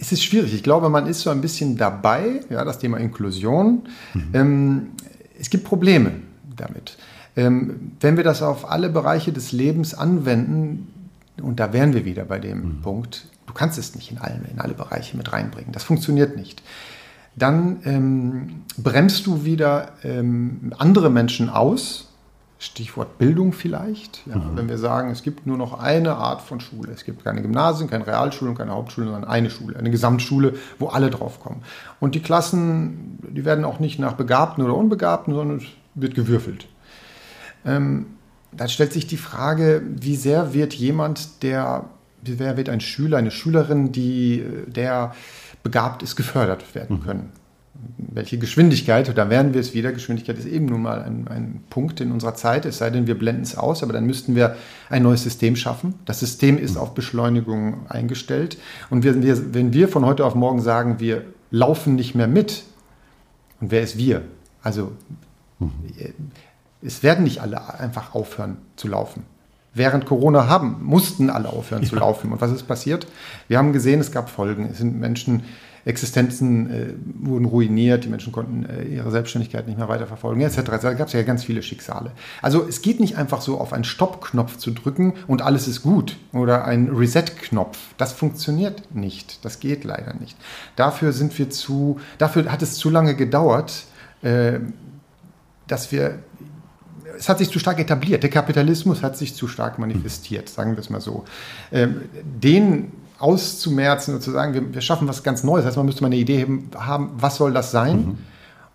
es ist schwierig. Ich glaube, man ist so ein bisschen dabei, ja, das Thema Inklusion. Mhm. Ähm, es gibt Probleme damit. Ähm, wenn wir das auf alle Bereiche des Lebens anwenden, und da wären wir wieder bei dem mhm. Punkt, du kannst es nicht in, allen, in alle Bereiche mit reinbringen. Das funktioniert nicht. Dann ähm, bremst du wieder ähm, andere Menschen aus, Stichwort Bildung vielleicht. Ja, mhm. Wenn wir sagen, es gibt nur noch eine Art von Schule. Es gibt keine Gymnasien, keine Realschulen, keine Hauptschulen, sondern eine Schule, eine Gesamtschule, wo alle drauf kommen. Und die Klassen, die werden auch nicht nach Begabten oder Unbegabten, sondern es wird gewürfelt. Ähm, da stellt sich die Frage, wie sehr wird jemand, der, wie sehr wird ein Schüler, eine Schülerin, die, der begabt ist, gefördert werden mhm. Welche Geschwindigkeit, da wären wir es wieder, Geschwindigkeit ist eben nun mal ein, ein Punkt in unserer Zeit, es sei denn, wir blenden es aus, aber dann müssten wir ein neues System schaffen. Das System ist auf Beschleunigung eingestellt. Und wenn wir, wenn wir von heute auf morgen sagen, wir laufen nicht mehr mit, und wer ist wir? Also mhm. es werden nicht alle einfach aufhören zu laufen. Während Corona haben, mussten alle aufhören ja. zu laufen. Und was ist passiert? Wir haben gesehen, es gab Folgen. Es sind Menschen Existenzen äh, wurden ruiniert, die Menschen konnten äh, ihre Selbstständigkeit nicht mehr weiterverfolgen, etc. Da gab es ja ganz viele Schicksale. Also es geht nicht einfach so auf einen Stopp-Knopf zu drücken und alles ist gut oder ein Reset-Knopf. Das funktioniert nicht. Das geht leider nicht. Dafür sind wir zu, dafür hat es zu lange gedauert, äh, dass wir es hat sich zu stark etabliert. Der Kapitalismus hat sich zu stark manifestiert, sagen wir es mal so. Ähm, den auszumerzen und zu sagen, wir, wir, schaffen was ganz Neues. Das heißt, man müsste mal eine Idee haben, was soll das sein? Mhm.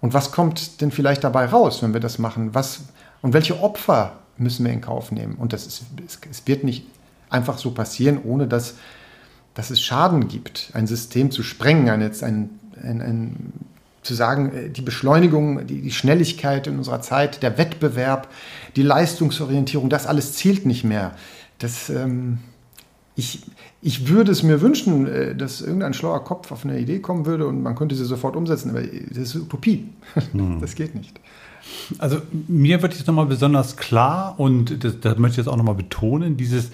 Und was kommt denn vielleicht dabei raus, wenn wir das machen? Was, und welche Opfer müssen wir in Kauf nehmen? Und das ist, es, es wird nicht einfach so passieren, ohne dass, dass es Schaden gibt, ein System zu sprengen, ein, ein, ein, ein zu sagen, äh, die Beschleunigung, die, die Schnelligkeit in unserer Zeit, der Wettbewerb, die Leistungsorientierung, das alles zählt nicht mehr. Das, ähm, ich, ich würde es mir wünschen, äh, dass irgendein schlauer Kopf auf eine Idee kommen würde und man könnte sie sofort umsetzen, aber das ist Utopie. Hm. Das geht nicht.
Also mir wird jetzt nochmal besonders klar und das, das, möchte ich jetzt auch nochmal betonen, dieses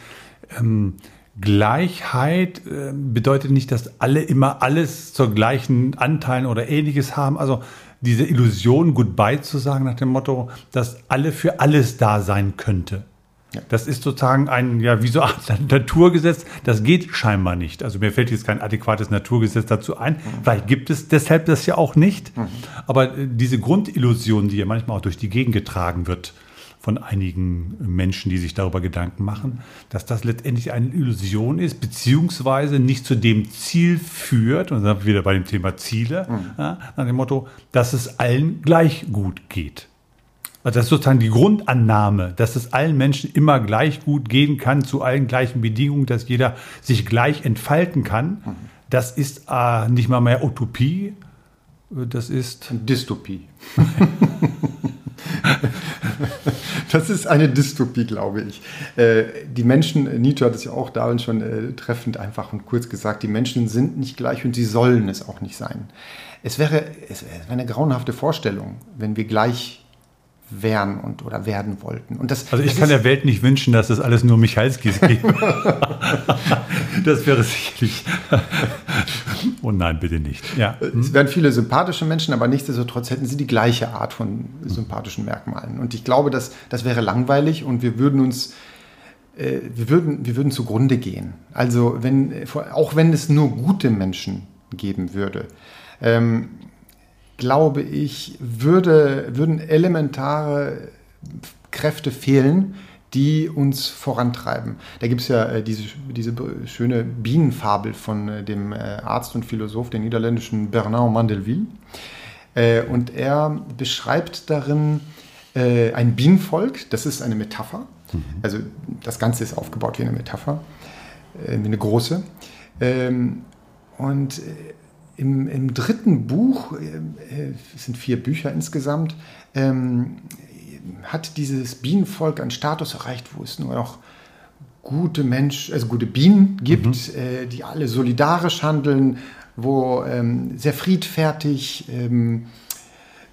ähm, Gleichheit äh, bedeutet nicht, dass alle immer alles zur gleichen Anteilen oder ähnliches haben. Also diese Illusion, Goodbye zu sagen nach dem Motto, dass alle für alles da sein könnte. Das ist sozusagen ein, ja, wie so ein Naturgesetz. Das geht scheinbar nicht. Also mir fällt jetzt kein adäquates Naturgesetz dazu ein. Mhm. Vielleicht gibt es deshalb das ja auch nicht. Mhm. Aber äh, diese Grundillusion, die ja manchmal auch durch die Gegend getragen wird, von einigen Menschen, die sich darüber Gedanken machen, dass das letztendlich eine Illusion ist, beziehungsweise nicht zu dem Ziel führt, und dann sind wir wieder bei dem Thema Ziele, mhm. ja, nach dem Motto, dass es allen gleich gut geht. Also das ist sozusagen die Grundannahme, dass es allen Menschen immer gleich gut gehen kann, zu allen gleichen Bedingungen, dass jeder sich gleich entfalten kann. Das ist äh, nicht mal mehr Utopie, das ist
Dystopie. das ist eine Dystopie, glaube ich. Äh, die Menschen, Nietzsche hat es ja auch darin schon äh, treffend einfach und kurz gesagt, die Menschen sind nicht gleich und sie sollen es auch nicht sein. Es wäre, es wäre eine grauenhafte Vorstellung, wenn wir gleich wären und oder werden wollten. Und
das, also ich das kann der Welt nicht wünschen, dass das alles nur Michalskis gibt. das wäre sicherlich. oh nein, bitte nicht.
Ja. Hm? Es wären viele sympathische Menschen, aber nichtsdestotrotz hätten sie die gleiche Art von sympathischen Merkmalen. Und ich glaube, dass das wäre langweilig und wir würden uns äh, wir würden, wir würden zugrunde gehen. Also wenn, auch wenn es nur gute Menschen geben würde. Ähm, glaube ich, würde, würden elementare Kräfte fehlen, die uns vorantreiben. Da gibt es ja äh, diese, diese schöne Bienenfabel von äh, dem äh, Arzt und Philosoph, den niederländischen Bernard Mandelville. Äh, und er beschreibt darin äh, ein Bienenvolk, das ist eine Metapher. Mhm. Also das Ganze ist aufgebaut wie eine Metapher, äh, wie eine große. Ähm, und im, im dritten Buch, äh, es sind vier Bücher insgesamt, ähm, hat dieses Bienenvolk einen Status erreicht, wo es nur noch gute Menschen, also gute Bienen gibt, mhm. äh, die alle solidarisch handeln, wo ähm, sehr friedfertig, ähm,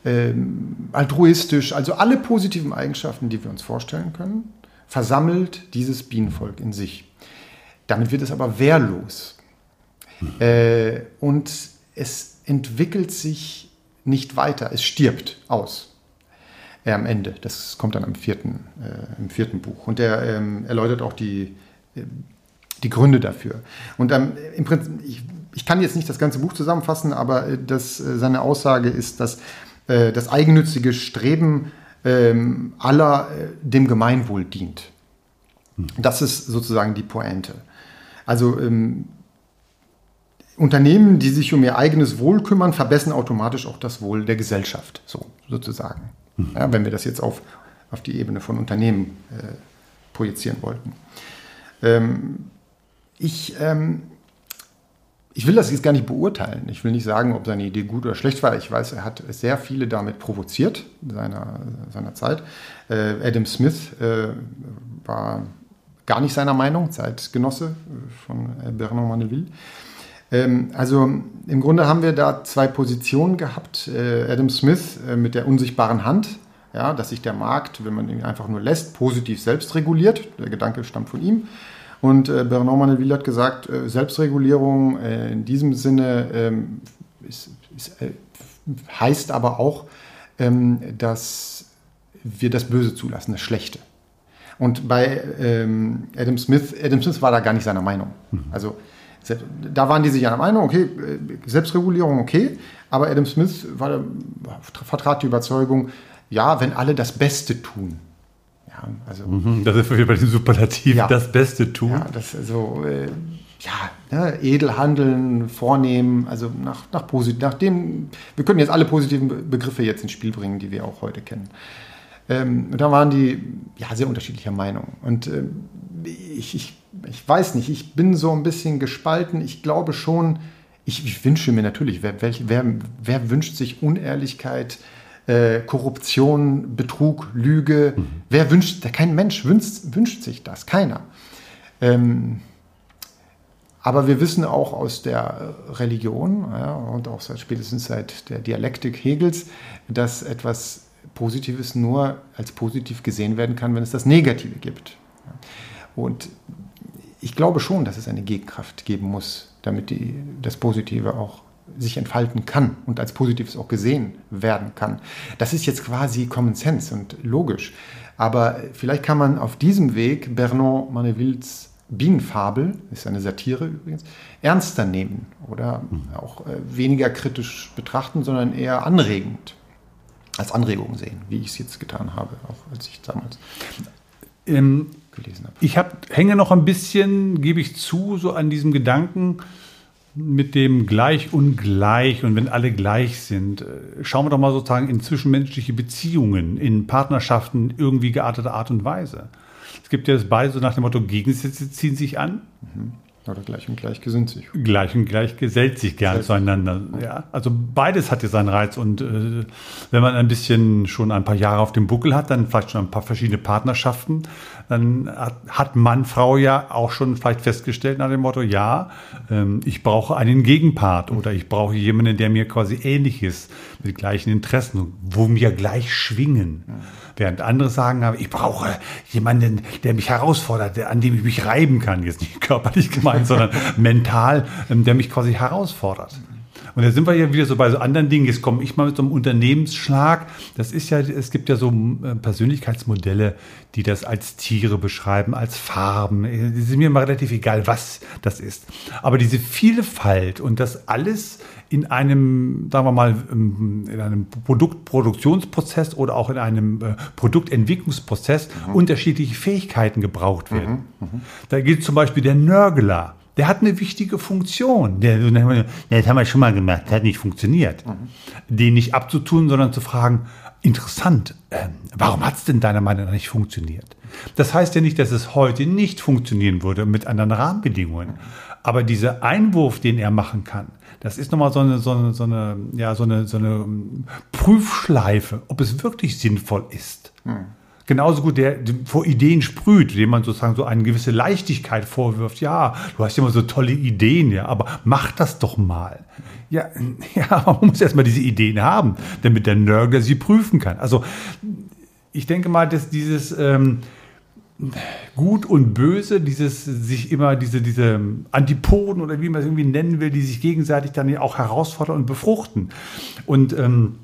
ähm, altruistisch, also alle positiven Eigenschaften, die wir uns vorstellen können, versammelt dieses Bienenvolk in sich. Damit wird es aber wehrlos. Mhm. Äh, und es entwickelt sich nicht weiter, es stirbt aus äh, am Ende. Das kommt dann im vierten, äh, im vierten Buch. Und er ähm, erläutert auch die, äh, die Gründe dafür. Und ähm, im Prinzip, ich, ich, kann jetzt nicht das ganze Buch zusammenfassen, aber äh, das, äh, seine Aussage ist, dass äh, das eigennützige Streben ähm, aller dem Gemeinwohl dient. Hm. Das ist sozusagen die Pointe. Also ähm, Unternehmen, die sich um ihr eigenes Wohl kümmern, verbessern automatisch auch das Wohl der Gesellschaft, so sozusagen. Mhm. Ja, wenn wir das jetzt auf, auf die Ebene von Unternehmen äh, projizieren wollten. Ähm, ich, ähm, ich will das jetzt gar nicht beurteilen. Ich will nicht sagen, ob seine Idee gut oder schlecht war. Ich weiß, er hat sehr viele damit provoziert seiner, seiner Zeit. Äh, Adam Smith äh, war gar nicht seiner Meinung, Zeitgenosse von äh, Bernard Maneville. Ähm, also im Grunde haben wir da zwei Positionen gehabt. Äh, Adam Smith äh, mit der unsichtbaren Hand, ja, dass sich der Markt, wenn man ihn einfach nur lässt, positiv selbst reguliert. Der Gedanke stammt von ihm. Und äh, Bernard Maneville hat gesagt, äh, Selbstregulierung äh, in diesem Sinne ähm, ist, ist, äh, heißt aber auch, ähm, dass wir das Böse zulassen, das Schlechte. Und bei ähm, Adam Smith, Adam Smith war da gar nicht seiner Meinung. Mhm. Also da waren die sich einer Meinung, okay, äh, Selbstregulierung okay, aber Adam Smith war, vertrat die Überzeugung, ja, wenn alle das Beste tun.
Ja, also, mhm, das ist bei den Superlativen, ja, das Beste tun.
Ja, das also, äh, ja, ne, edel handeln, vornehmen, also nach, nach, posit nach dem, wir können jetzt alle positiven Begriffe jetzt ins Spiel bringen, die wir auch heute kennen. Ähm, da waren die ja, sehr unterschiedlicher Meinung. Und ähm, ich, ich, ich weiß nicht, ich bin so ein bisschen gespalten. Ich glaube schon, ich, ich, wünsche mir natürlich, wer, wer, wer wünscht sich Unehrlichkeit, äh, Korruption, Betrug, Lüge? Mhm. Wer wünscht, kein Mensch wünscht, wünscht sich das, keiner. Ähm, aber wir wissen auch aus der Religion ja, und auch seit, spätestens seit der Dialektik Hegels, dass etwas Positives nur als positiv gesehen werden kann, wenn es das Negative gibt. Und ich glaube schon, dass es eine Gegenkraft geben muss, damit die, das Positive auch sich entfalten kann und als Positives auch gesehen werden kann. Das ist jetzt quasi Common Sense und logisch. Aber vielleicht kann man auf diesem Weg Bernard Manevilles Bienenfabel, ist eine Satire übrigens, ernster nehmen oder auch äh, weniger kritisch betrachten, sondern eher anregend als Anregung sehen, wie ich es jetzt getan habe, auch als ich damals
ähm, gelesen habe. Ich hab, hänge noch ein bisschen, gebe ich zu, so an diesem Gedanken mit dem Gleich und Gleich und wenn alle gleich sind. Äh, schauen wir doch mal sozusagen in zwischenmenschliche Beziehungen, in Partnerschaften irgendwie gearteter Art und Weise gibt ja das beide so nach dem Motto, Gegensätze ziehen sich an.
Mhm. Oder gleich und gleich gesinnt sich.
Gleich und gleich gesellt sich gern Selbst. zueinander. Ja, also beides hat ja seinen Reiz. Und äh, wenn man ein bisschen schon ein paar Jahre auf dem Buckel hat, dann vielleicht schon ein paar verschiedene Partnerschaften, dann hat, hat Mann, Frau ja auch schon vielleicht festgestellt nach dem Motto, ja, ähm, ich brauche einen Gegenpart oder ich brauche jemanden, der mir quasi ähnlich ist, mit gleichen Interessen, wo wir gleich schwingen. Ja. Während andere sagen, ich brauche jemanden, der mich herausfordert, an dem ich mich reiben kann. Jetzt nicht körperlich gemeint, sondern mental, ähm, der mich quasi herausfordert. Und da sind wir ja wieder so bei so anderen Dingen. Jetzt komme ich mal mit so einem Unternehmensschlag. Das ist ja, es gibt ja so äh, Persönlichkeitsmodelle, die das als Tiere beschreiben, als Farben. Es ist mir immer relativ egal, was das ist. Aber diese Vielfalt und das alles in einem, sagen wir mal, ähm, in einem Produktproduktionsprozess oder auch in einem äh, Produktentwicklungsprozess mhm. unterschiedliche Fähigkeiten gebraucht werden. Mhm. Mhm. Da gilt zum Beispiel der Nörgler. Der hat eine wichtige Funktion. Der, das haben wir schon mal gemacht, der hat nicht funktioniert. Mhm. Den nicht abzutun, sondern zu fragen, interessant, äh, warum hat es denn deiner Meinung nach nicht funktioniert? Das heißt ja nicht, dass es heute nicht funktionieren würde mit anderen Rahmenbedingungen. Aber dieser Einwurf, den er machen kann, das ist nochmal so eine, so eine, so eine, ja, so eine, so eine Prüfschleife, ob es wirklich sinnvoll ist. Hm. Genauso gut, der vor Ideen sprüht, dem man sozusagen so eine gewisse Leichtigkeit vorwirft. Ja, du hast ja immer so tolle Ideen, ja, aber mach das doch mal. Ja, ja, man muss erstmal diese Ideen haben, damit der Nörgler sie prüfen kann. Also, ich denke mal, dass dieses, ähm, Gut und Böse, dieses sich immer diese, diese Antipoden oder wie man es irgendwie nennen will, die sich gegenseitig dann auch herausfordern und befruchten. Und ähm,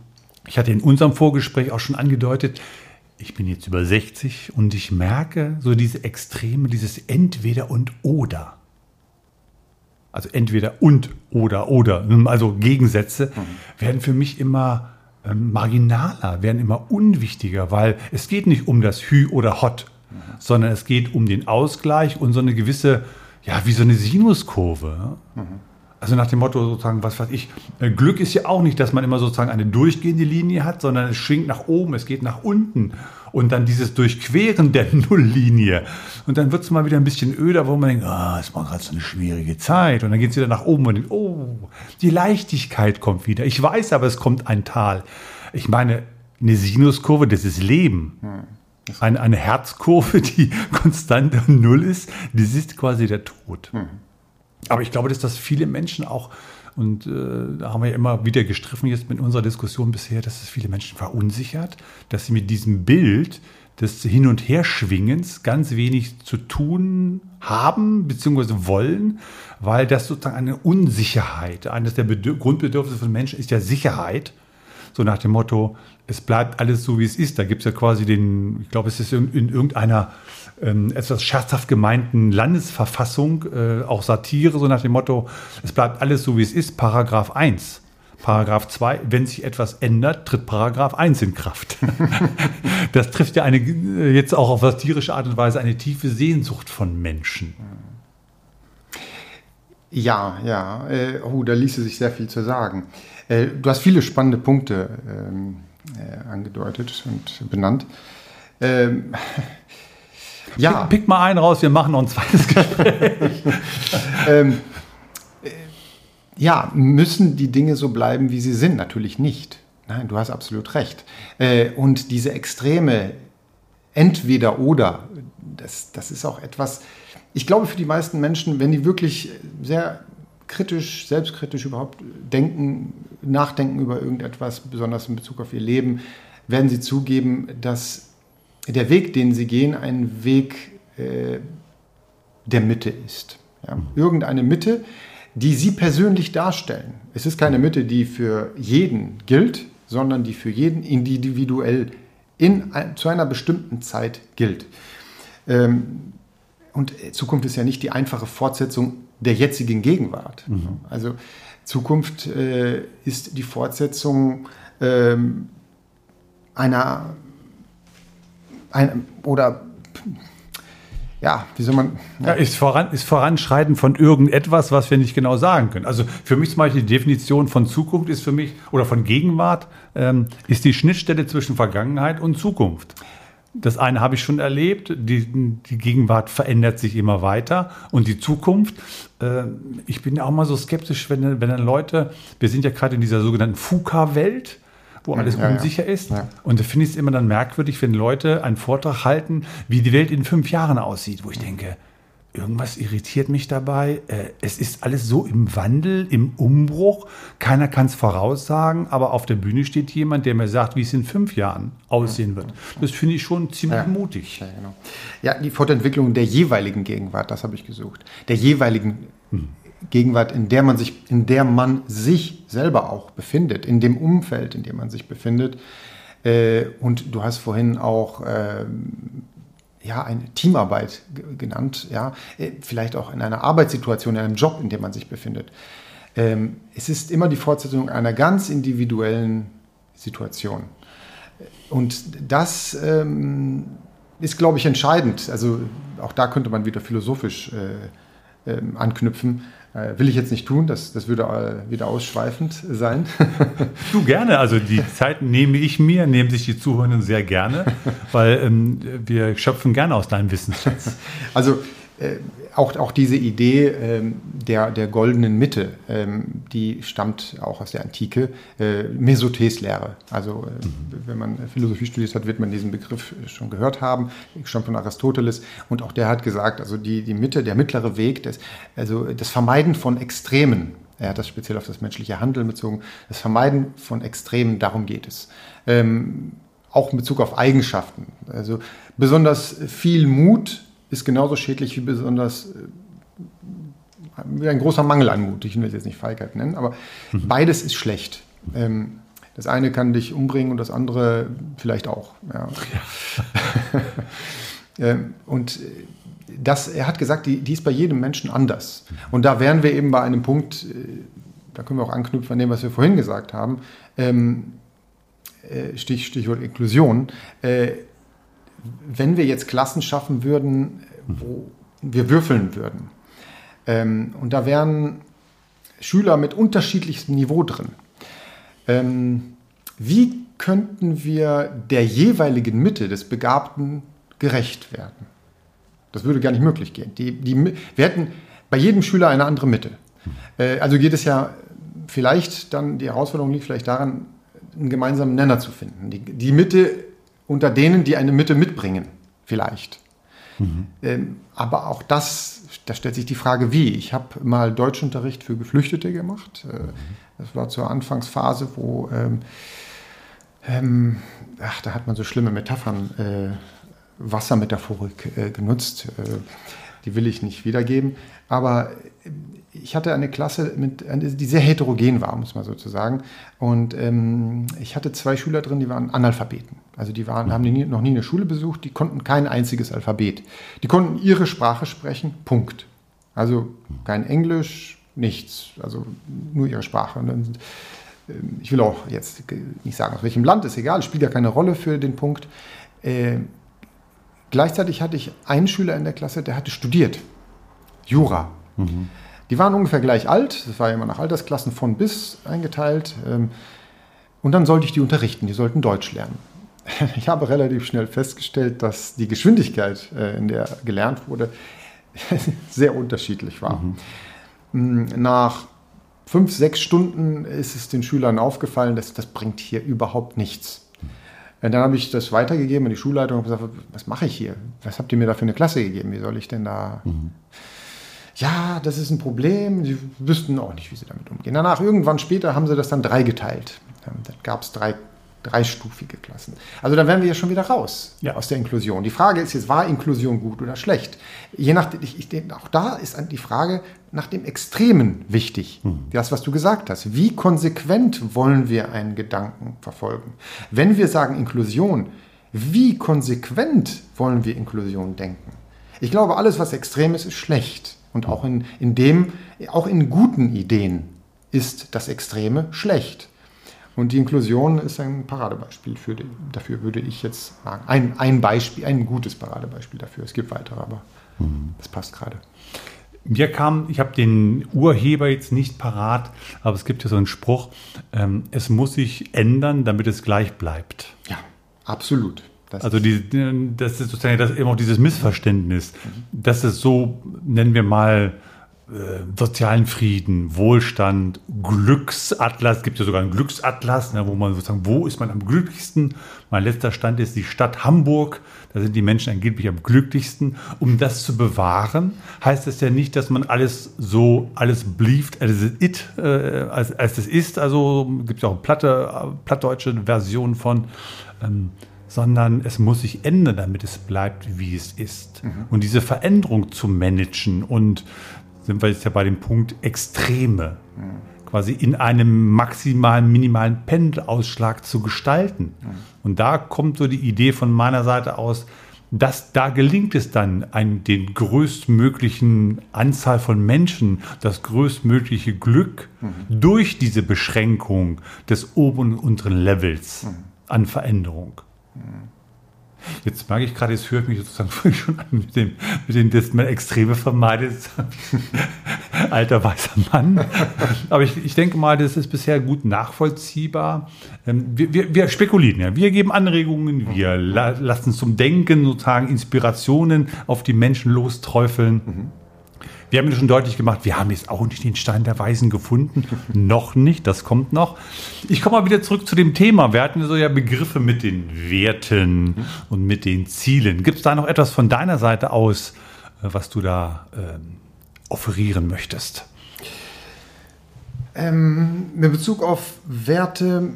ich hatte in unserem Vorgespräch auch schon angedeutet, ich bin jetzt über 60 und ich merke so diese Extreme, dieses Entweder und Oder. Also entweder und oder oder, also Gegensätze, mhm. werden für mich immer ähm, marginaler, werden immer unwichtiger, weil es geht nicht um das Hü oder Hot, sondern es geht um den Ausgleich und so eine gewisse, ja, wie so eine Sinuskurve. Mhm. Also nach dem Motto sozusagen, was weiß ich, äh, Glück ist ja auch nicht, dass man immer sozusagen eine durchgehende Linie hat, sondern es schwingt nach oben, es geht nach unten. Und dann dieses Durchqueren der Nulllinie. Und dann wird es mal wieder ein bisschen öder, wo man denkt, ah, oh, es war gerade so eine schwierige Zeit. Und dann geht es wieder nach oben und denkt, oh, die Leichtigkeit kommt wieder. Ich weiß aber, es kommt ein Tal. Ich meine, eine Sinuskurve, das ist Leben. Hm eine, eine Herzkurve, die konstant Null ist, das ist quasi der Tod. Mhm. Aber ich glaube, dass das viele Menschen auch, und äh, da haben wir ja immer wieder gestriffen jetzt mit unserer Diskussion bisher, dass es viele Menschen verunsichert, dass sie mit diesem Bild des Hin- und Herschwingens ganz wenig zu tun haben bzw. wollen, weil das sozusagen eine Unsicherheit, eines der Bedür Grundbedürfnisse von Menschen ist ja Sicherheit. So nach dem Motto, es bleibt alles so, wie es ist. Da gibt es ja quasi den, ich glaube, es ist in, in irgendeiner ähm, etwas scherzhaft gemeinten Landesverfassung, äh, auch Satire, so nach dem Motto, es bleibt alles so, wie es ist, Paragraph 1. Paragraph 2, wenn sich etwas ändert, tritt Paragraph 1 in Kraft. das trifft ja eine, äh, jetzt auch auf satirische Art und Weise eine tiefe Sehnsucht von Menschen.
Ja, ja, äh, oh, da ließe sich sehr viel zu sagen. Äh, du hast viele spannende Punkte ähm, äh, angedeutet und benannt. Ähm,
ja. Pick, pick, mal einen raus, wir machen noch ein zweites Gespräch.
ähm, äh, ja, müssen die Dinge so bleiben, wie sie sind? Natürlich nicht. Nein, du hast absolut recht. Äh, und diese extreme entweder oder, das, das ist auch etwas, ich glaube für die meisten Menschen, wenn die wirklich sehr kritisch, selbstkritisch überhaupt denken, nachdenken über irgendetwas, besonders in Bezug auf ihr Leben, werden sie zugeben, dass der Weg, den sie gehen, ein Weg äh, der Mitte ist. Ja? Irgendeine Mitte, die sie persönlich darstellen. Es ist keine Mitte, die für jeden gilt, sondern die für jeden individuell in, zu einer bestimmten Zeit gilt. Ähm, und Zukunft ist ja nicht die einfache Fortsetzung der jetzigen Gegenwart. Mhm. Also Zukunft äh, ist die Fortsetzung ähm, einer ein, oder ja, wie soll man.
Ja. ja. ist, voran, ist Voranschreiten von irgendetwas, was wir nicht genau sagen können. Also für mich zum Beispiel die Definition von Zukunft ist für mich, oder von Gegenwart, ähm, ist die Schnittstelle zwischen Vergangenheit und Zukunft. Das eine habe ich schon erlebt, die, die Gegenwart verändert sich immer weiter und die Zukunft, äh, ich bin auch mal so skeptisch, wenn, wenn dann Leute, wir sind ja gerade in dieser sogenannten FUKA-Welt, wo alles ja, unsicher ja. ist. Ja. Und da finde ich es immer dann merkwürdig, wenn Leute einen Vortrag halten, wie die Welt in fünf Jahren aussieht, wo ich denke, irgendwas irritiert mich dabei. Äh, es ist alles so im Wandel, im Umbruch. Keiner kann es voraussagen, aber auf der Bühne steht jemand, der mir sagt, wie es in fünf Jahren aussehen wird. Das finde ich schon ziemlich mutig.
Ja, genau. ja, die Fortentwicklung der jeweiligen Gegenwart, das habe ich gesucht. Der jeweiligen hm. Gegenwart, in der man sich, in der man sich selber auch befindet, in dem Umfeld, in dem man sich befindet. Äh, und du hast vorhin auch ähm, ja, eine Teamarbeit genannt, ja, äh, vielleicht auch in einer Arbeitssituation, in einem Job, in dem man sich befindet. Ähm, es ist immer die Fortsetzung einer ganz individuellen Situation. Und das ähm, ist, glaube ich, entscheidend. Also auch da könnte man wieder philosophisch äh, äh, anknüpfen. Äh, will ich jetzt nicht tun, das, das würde äh, wieder ausschweifend sein.
du gerne, also die Zeit nehme ich mir, nehmen sich die Zuhörenden sehr gerne, weil ähm, wir schöpfen gerne aus deinem Wissensschatz.
Also auch, auch diese Idee ähm, der, der goldenen Mitte, ähm, die stammt auch aus der Antike, äh, Mesotes-Lehre. Also äh, mhm. wenn man Philosophie studiert hat, wird man diesen Begriff schon gehört haben, stammt von Aristoteles. Und auch der hat gesagt, also die, die Mitte, der mittlere Weg, das, also das Vermeiden von Extremen, er hat das speziell auf das menschliche Handeln bezogen, das Vermeiden von Extremen, darum geht es. Ähm, auch in Bezug auf Eigenschaften. Also besonders viel Mut ist genauso schädlich wie besonders äh, wie ein großer Mangel an Mut. Ich will es jetzt nicht Feigheit nennen, aber mhm. beides ist schlecht. Ähm, das eine kann dich umbringen und das andere vielleicht auch. Ja. Ähm, und äh, das, er hat gesagt, die, die, ist bei jedem Menschen anders. Und da wären wir eben bei einem Punkt, äh, da können wir auch anknüpfen an dem, was wir vorhin gesagt haben, ähm, Stich, Stichwort Inklusion. Äh, wenn wir jetzt Klassen schaffen würden, wo wir würfeln würden, ähm, und da wären Schüler mit unterschiedlichstem Niveau drin, ähm, wie könnten wir der jeweiligen Mitte des Begabten gerecht werden? Das würde gar nicht möglich gehen. Die, die, wir hätten bei jedem Schüler eine andere Mitte. Äh, also geht es ja vielleicht dann, die Herausforderung liegt vielleicht daran, einen gemeinsamen Nenner zu finden. Die, die Mitte unter denen, die eine Mitte mitbringen, vielleicht. Mhm. Ähm, aber auch das, da stellt sich die Frage, wie. Ich habe mal Deutschunterricht für Geflüchtete gemacht. Äh, das war zur Anfangsphase, wo, ähm, ähm, ach, da hat man so schlimme Metaphern, äh, Wassermetaphorik äh, genutzt. Äh, die will ich nicht wiedergeben. Aber ich hatte eine Klasse, mit, die sehr heterogen war, muss man sozusagen. Und ähm, ich hatte zwei Schüler drin, die waren Analphabeten. Also die waren, haben nie, noch nie eine Schule besucht, die konnten kein einziges Alphabet. Die konnten ihre Sprache sprechen, Punkt. Also kein Englisch, nichts. Also nur ihre Sprache. Dann, ähm, ich will auch jetzt nicht sagen, aus welchem Land, ist egal, spielt ja keine Rolle für den Punkt. Äh, gleichzeitig hatte ich einen Schüler in der Klasse, der hatte studiert. Jura. Mhm. Die waren ungefähr gleich alt, das war immer nach Altersklassen von bis eingeteilt. Ähm, und dann sollte ich die unterrichten, die sollten Deutsch lernen. Ich habe relativ schnell festgestellt, dass die Geschwindigkeit, äh, in der gelernt wurde, sehr unterschiedlich war. Mhm. Mm, nach fünf, sechs Stunden ist es den Schülern aufgefallen, dass das bringt hier überhaupt nichts. Und dann habe ich das weitergegeben an die Schulleitung und gesagt, was mache ich hier? Was habt ihr mir da für eine Klasse gegeben? Wie soll ich denn da... Mhm. Ja, das ist ein Problem. Sie wüssten auch nicht, wie sie damit umgehen. Danach, irgendwann später, haben sie das dann dreigeteilt. Dann gab es drei dreistufige Klassen. Also da wären wir ja schon wieder raus ja. aus der Inklusion. Die Frage ist jetzt, war Inklusion gut oder schlecht? Je nach, ich, ich denke, auch da ist die Frage nach dem Extremen wichtig. Mhm. Das, was du gesagt hast. Wie konsequent wollen wir einen Gedanken verfolgen? Wenn wir sagen Inklusion, wie konsequent wollen wir Inklusion denken? Ich glaube, alles, was extrem ist, ist schlecht. Und auch in, in dem, auch in guten Ideen ist das Extreme schlecht. Und die Inklusion ist ein Paradebeispiel für die, dafür, würde ich jetzt sagen. Ein, ein Beispiel, ein gutes Paradebeispiel dafür. Es gibt weitere, aber mhm. das passt gerade.
Mir kam, ich habe den Urheber jetzt nicht parat, aber es gibt ja so einen Spruch, ähm, es muss sich ändern, damit es gleich bleibt.
Ja, absolut.
Das also die, das ist sozusagen das eben auch dieses Missverständnis, mhm. dass es so, nennen wir mal, äh, sozialen Frieden, Wohlstand, Glücksatlas, es gibt ja sogar einen Glücksatlas, ne, wo man sozusagen, wo ist man am glücklichsten? Mein letzter Stand ist die Stadt Hamburg, da sind die Menschen angeblich am glücklichsten. Um das zu bewahren, heißt es ja nicht, dass man alles so, alles believed as it, äh, als, als es ist, also gibt es ja auch eine platte, plattdeutsche Version von, ähm, sondern es muss sich ändern, damit es bleibt, wie es ist. Mhm. Und diese Veränderung zu managen und sind wir jetzt ja bei dem Punkt Extreme. Quasi in einem maximalen, minimalen Pendelausschlag zu gestalten. Und da kommt so die Idee von meiner Seite aus, dass da gelingt es dann, ein, den größtmöglichen Anzahl von Menschen, das größtmögliche Glück mhm. durch diese Beschränkung des oberen und unteren Levels mhm. an Veränderung. Mhm. Jetzt mag ich gerade, jetzt höre ich mich sozusagen schon an mit dem, mit dem dass man Extreme vermeidet. Alter weißer Mann. Aber ich, ich denke mal, das ist bisher gut nachvollziehbar. Ähm, wir, wir, wir spekulieren ja. Wir geben Anregungen, wir la lassen zum Denken sozusagen Inspirationen auf die Menschen losträufeln. Mhm. Wir haben ja schon deutlich gemacht, wir haben jetzt auch nicht den Stein der Weisen gefunden. noch nicht, das kommt noch. Ich komme mal wieder zurück zu dem Thema. Wir hatten so ja Begriffe mit den Werten und mit den Zielen. Gibt es da noch etwas von deiner Seite aus, äh, was du da äh, offerieren möchtest?
Ähm, in Bezug auf Werte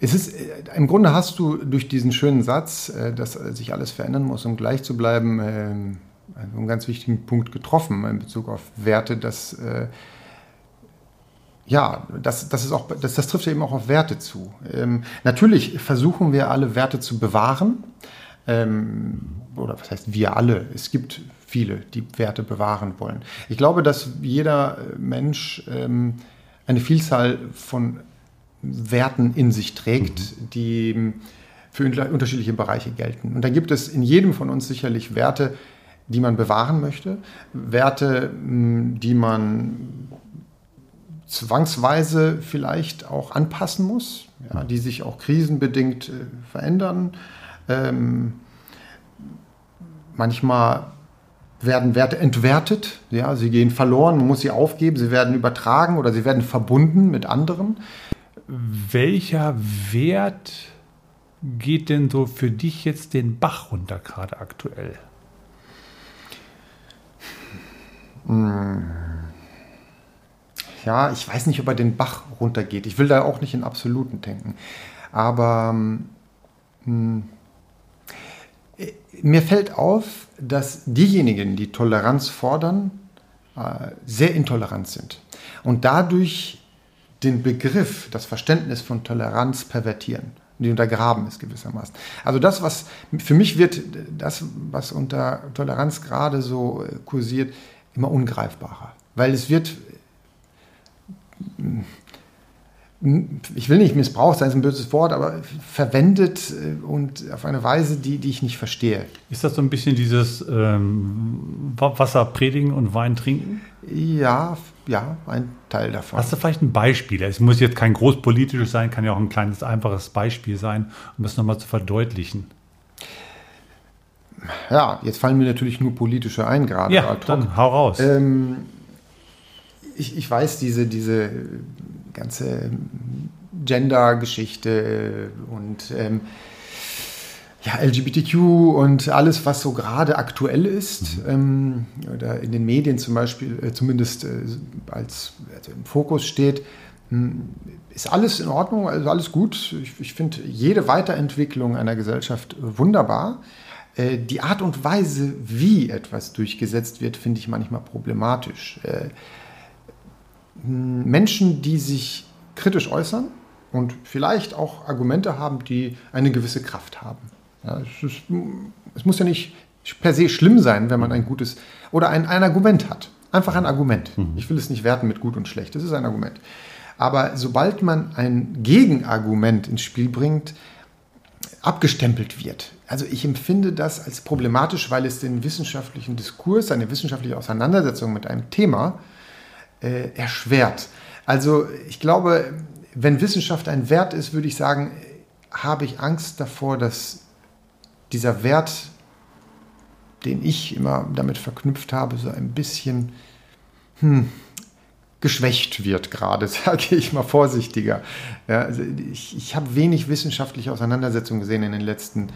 Es ist, äh, Im Grunde hast du durch diesen schönen Satz, äh, dass sich alles verändern muss, um gleich zu bleiben, ähm, einen ganz wichtigen Punkt getroffen in Bezug auf Werte, dass äh, ja, das, das, ist auch, das, das trifft eben auch auf Werte zu. Ähm, natürlich versuchen wir alle Werte zu bewahren. Ähm, oder was heißt wir alle? Es gibt viele, die Werte bewahren wollen. Ich glaube, dass jeder Mensch ähm, eine Vielzahl von Werten in sich trägt, mhm. die für unterschiedliche Bereiche gelten. Und dann gibt es in jedem von uns sicherlich Werte, die man bewahren möchte, Werte, die man zwangsweise vielleicht auch anpassen muss, ja, die sich auch krisenbedingt äh, verändern. Ähm, manchmal werden Werte entwertet, ja, sie gehen verloren, man muss sie aufgeben, sie werden übertragen oder sie werden verbunden mit anderen
welcher Wert geht denn so für dich jetzt den Bach runter gerade aktuell?
Ja, ich weiß nicht, ob er den Bach runtergeht. Ich will da auch nicht in Absoluten denken. Aber mh, hm, mir fällt auf, dass diejenigen, die Toleranz fordern, äh, sehr intolerant sind. Und dadurch den Begriff, das Verständnis von Toleranz pervertieren. Die untergraben ist gewissermaßen. Also das, was für mich wird, das, was unter Toleranz gerade so äh, kursiert, immer ungreifbarer. Weil es wird, ich will nicht missbraucht sein, ist ein böses Wort, aber verwendet äh, und auf eine Weise, die, die ich nicht verstehe.
Ist das so ein bisschen dieses ähm, Wasser predigen und Wein trinken?
Ja, ja, ein Teil davon.
Hast du vielleicht ein Beispiel? Es muss jetzt kein großpolitisches sein, kann ja auch ein kleines, einfaches Beispiel sein, um das nochmal zu verdeutlichen.
ja, jetzt fallen mir natürlich nur politische ein gerade.
Ja, dann hau raus. Ähm,
ich, ich weiß, diese, diese ganze Gender-Geschichte und ähm, ja, LGBTQ und alles, was so gerade aktuell ist, mhm. ähm, oder in den Medien zum Beispiel, äh, zumindest äh, als also im Fokus steht, mh, hm, ist alles in Ordnung, also alles gut. Ich, ich finde jede Weiterentwicklung einer Gesellschaft wunderbar. Äh, die Art und Weise, wie etwas durchgesetzt wird, finde ich manchmal problematisch. Äh, hm, Menschen, die sich kritisch äußern und vielleicht auch Argumente haben, die eine gewisse Kraft haben ja, es, ist, es, muss ja nicht per se schlimm sein, wenn man ein gutes oder ein, ein Argument hat. Einfach ein Argument. Mhm. Ich will es nicht werten mit gut und schlecht. Das ist ein Argument. Aber sobald man ein Gegenargument ins Spiel bringt, abgestempelt wird. Also ich empfinde das als problematisch, weil es den wissenschaftlichen Diskurs, eine wissenschaftliche Auseinandersetzung mit einem Thema äh, erschwert. Also ich glaube, wenn Wissenschaft ein Wert ist, würde ich sagen, habe ich Angst davor, dass dieser Wert, den ich immer damit verknüpft habe, so ein bisschen hm, geschwächt wird gerade, sage ich mal vorsichtiger. Ja, also ich, ich habe wenig wissenschaftliche Auseinandersetzungen gesehen in den letzten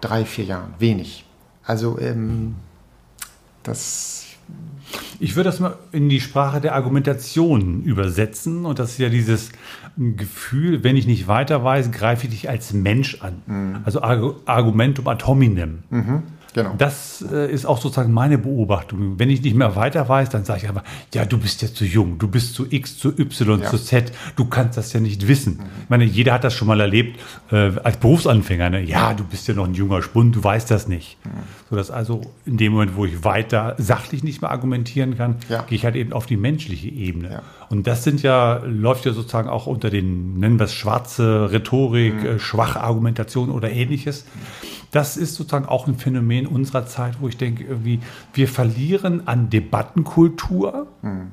drei, vier Jahren. Wenig. Also ähm, das
ich würde das mal in die Sprache der Argumentation übersetzen. Und das ist ja dieses Gefühl, wenn ich nicht weiter weiß, greife ich dich als Mensch an. Mhm. Also Argumentum ad hominem. Mhm. Genau. Das äh, ist auch sozusagen meine Beobachtung. Wenn ich nicht mehr weiter weiß, dann sage ich aber, ja, du bist ja zu jung, du bist zu X, zu Y, ja. zu Z, du kannst das ja nicht wissen. Mhm. Ich meine, jeder hat das schon mal erlebt äh, als Berufsanfänger. Ne? Ja, du bist ja noch ein junger Spund, du weißt das nicht. Mhm. So dass also in dem Moment, wo ich weiter sachlich nicht mehr argumentieren kann, ja. gehe ich halt eben auf die menschliche Ebene. Ja. Und das sind ja, läuft ja sozusagen auch unter den, nennen wir es schwarze Rhetorik, mhm. äh, schwache Argumentation oder ähnliches. Das ist sozusagen auch ein Phänomen unserer Zeit, wo ich denke, irgendwie, wir verlieren an Debattenkultur. Mhm.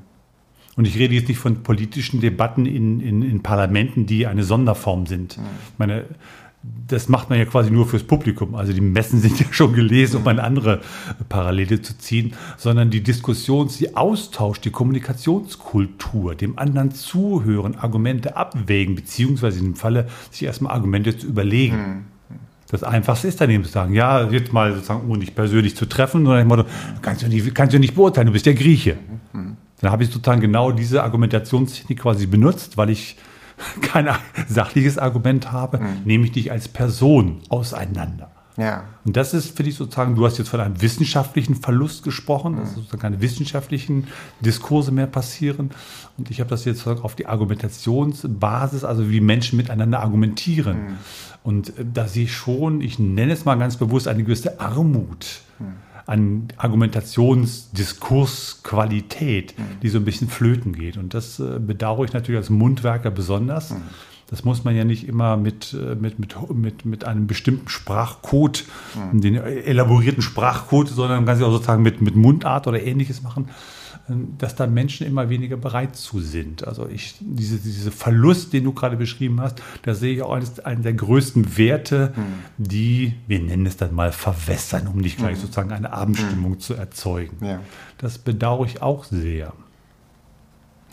Und ich rede jetzt nicht von politischen Debatten in, in, in Parlamenten, die eine Sonderform sind. Mhm. Ich meine, das macht man ja quasi nur fürs Publikum. Also die Messen sind ja schon gelesen, um eine andere Parallele zu ziehen, sondern die Diskussions-, die Austausch, die Kommunikationskultur, dem anderen zuhören, Argumente abwägen, beziehungsweise in dem Falle sich erstmal Argumente zu überlegen. Das Einfachste ist dann eben zu sagen, ja, jetzt mal sozusagen, ohne dich persönlich zu treffen, sondern ich meine, kannst du nicht, kannst du nicht beurteilen, du bist der Grieche. Mhm. Dann habe ich sozusagen genau diese Argumentationstechnik quasi benutzt, weil ich kein sachliches Argument habe, mhm. nehme ich dich als Person auseinander. Ja. Und das ist, finde ich, sozusagen, du hast jetzt von einem wissenschaftlichen Verlust gesprochen, mhm. dass sozusagen keine wissenschaftlichen Diskurse mehr passieren. Und ich habe das jetzt auf die Argumentationsbasis, also wie Menschen miteinander argumentieren. Mhm. Und äh, da sehe ich schon, ich nenne es mal ganz bewusst, eine gewisse Armut mhm. an Argumentationsdiskursqualität, mhm. die so ein bisschen flöten geht. Und das äh, bedauere ich natürlich als Mundwerker besonders. Mhm. Das muss man ja nicht immer mit, äh, mit, mit, mit, mit einem bestimmten Sprachcode, mhm. den elaborierten Sprachcode, sondern man kann sich auch sozusagen mit, mit Mundart oder ähnliches machen, äh, dass da Menschen immer weniger bereit zu sind. Also ich, diese, diese Verlust, den du gerade beschrieben hast, da sehe ich auch als einen der größten Werte, mhm. die, wir nennen es dann mal, verwässern, um nicht gleich mhm. sozusagen eine Abendstimmung mhm. zu erzeugen. Ja. Das bedauere ich auch sehr.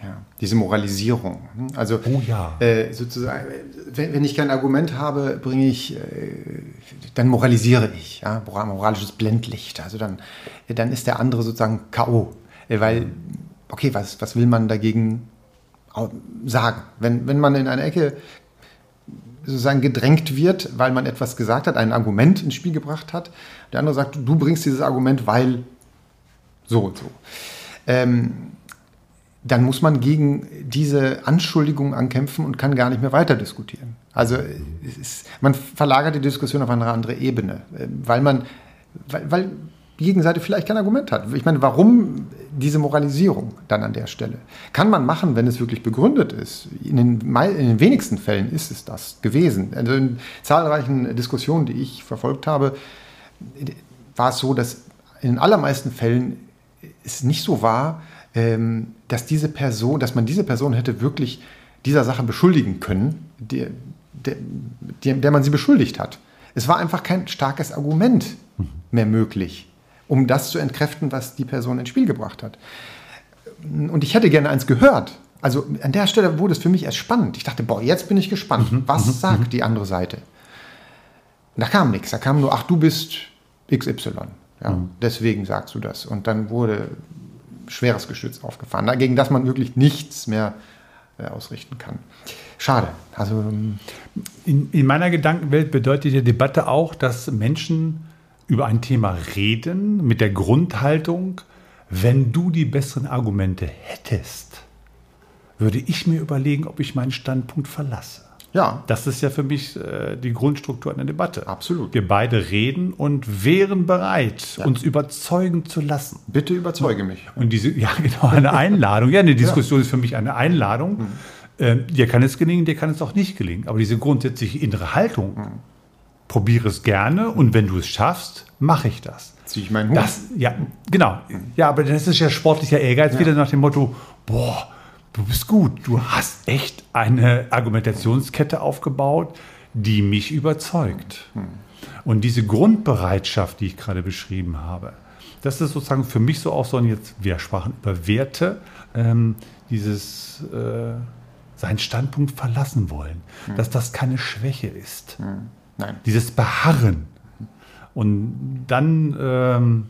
Ja, diese Moralisierung. Also oh ja. äh, sozusagen, wenn, wenn, ich kein Argument habe, bringe ich, äh, dann moralisiere ich, ja, moralisches Blendlicht. Also dann, dann ist der andere sozusagen K.O. Äh, weil, okay, was, was will man dagegen sagen? Wenn, wenn man in eine Ecke sozusagen gedrängt wird, weil man etwas gesagt hat, ein Argument ins Spiel gebracht hat, der andere sagt, du bringst dieses Argument, weil so und so. Ähm, dann muss man gegen diese Anschuldigung ankämpfen und kann gar nicht mehr weiter diskutieren. Also ist, man verlagert die Diskussion auf eine andere Ebene, äh, weil man, weil, weil die Gegenseite vielleicht kein Argument hat. Ich meine, warum diese Moralisierung dann an der Stelle? Kann man machen, wenn es wirklich begründet ist. In den, in den wenigsten Fällen ist es das gewesen. Also in zahlreichen Diskussionen, die ich verfolgt habe, war es so, dass in den allermeisten Fällen es nicht so war, ähm, dass diese Person, dass man diese Person hätte wirklich dieser Sache beschuldigen können, der, der, der man sie beschuldigt hat. Es war einfach kein starkes Argument mehr möglich, um das zu entkräften, was die Person ins Spiel gebracht hat. Und ich hätte gerne eins gehört. Also an der Stelle wurde es für mich erst spannend. Ich dachte, boah, jetzt bin ich gespannt. Mhm. Was mhm. sagt mhm. die andere Seite? da kam nichts. Da kam nur, ach, du bist XY. Ja. Deswegen sagst du das. Und dann wurde schweres Geschütz aufgefahren, gegen das man wirklich nichts mehr äh, ausrichten kann. Schade. Also, ähm,
in, in meiner Gedankenwelt bedeutet die Debatte auch, dass Menschen über ein Thema reden mit der Grundhaltung, wenn du die besseren Argumente hättest, würde ich mir überlegen, ob ich meinen Standpunkt verlasse. Ja. Das ist ja für mich äh, die Grundstruktur einer Debatte.
Absolut.
Wir beide reden und wären bereit, ja. uns überzeugen zu lassen.
Bitte überzeuge mich.
Und diese, ja, genau, eine Einladung. Ja, eine Diskussion ja. ist für mich eine Einladung. Mhm. Äh, dir kann es gelingen, dir kann es auch nicht gelingen. Aber diese grundsätzliche innere Haltung, mhm. probiere es gerne und wenn du es schaffst, mache ich das.
Ziehe ich meinen Hut.
Das, ja, genau. Mhm. Ja, aber das ist ja sportlicher Ehrgeiz, ja. wieder nach dem Motto, boah, du bist gut. Du hast echt eine Argumentationskette aufgebaut, die mich überzeugt. Hm. Und diese Grundbereitschaft, die ich gerade beschrieben habe, das ist sozusagen für mich so auch so, und jetzt, wir sprachen über Werte, ähm, dieses äh, seinen Standpunkt verlassen wollen, hm. dass das keine Schwäche ist. Hm. Nein. Dieses Beharren. Und dann ähm,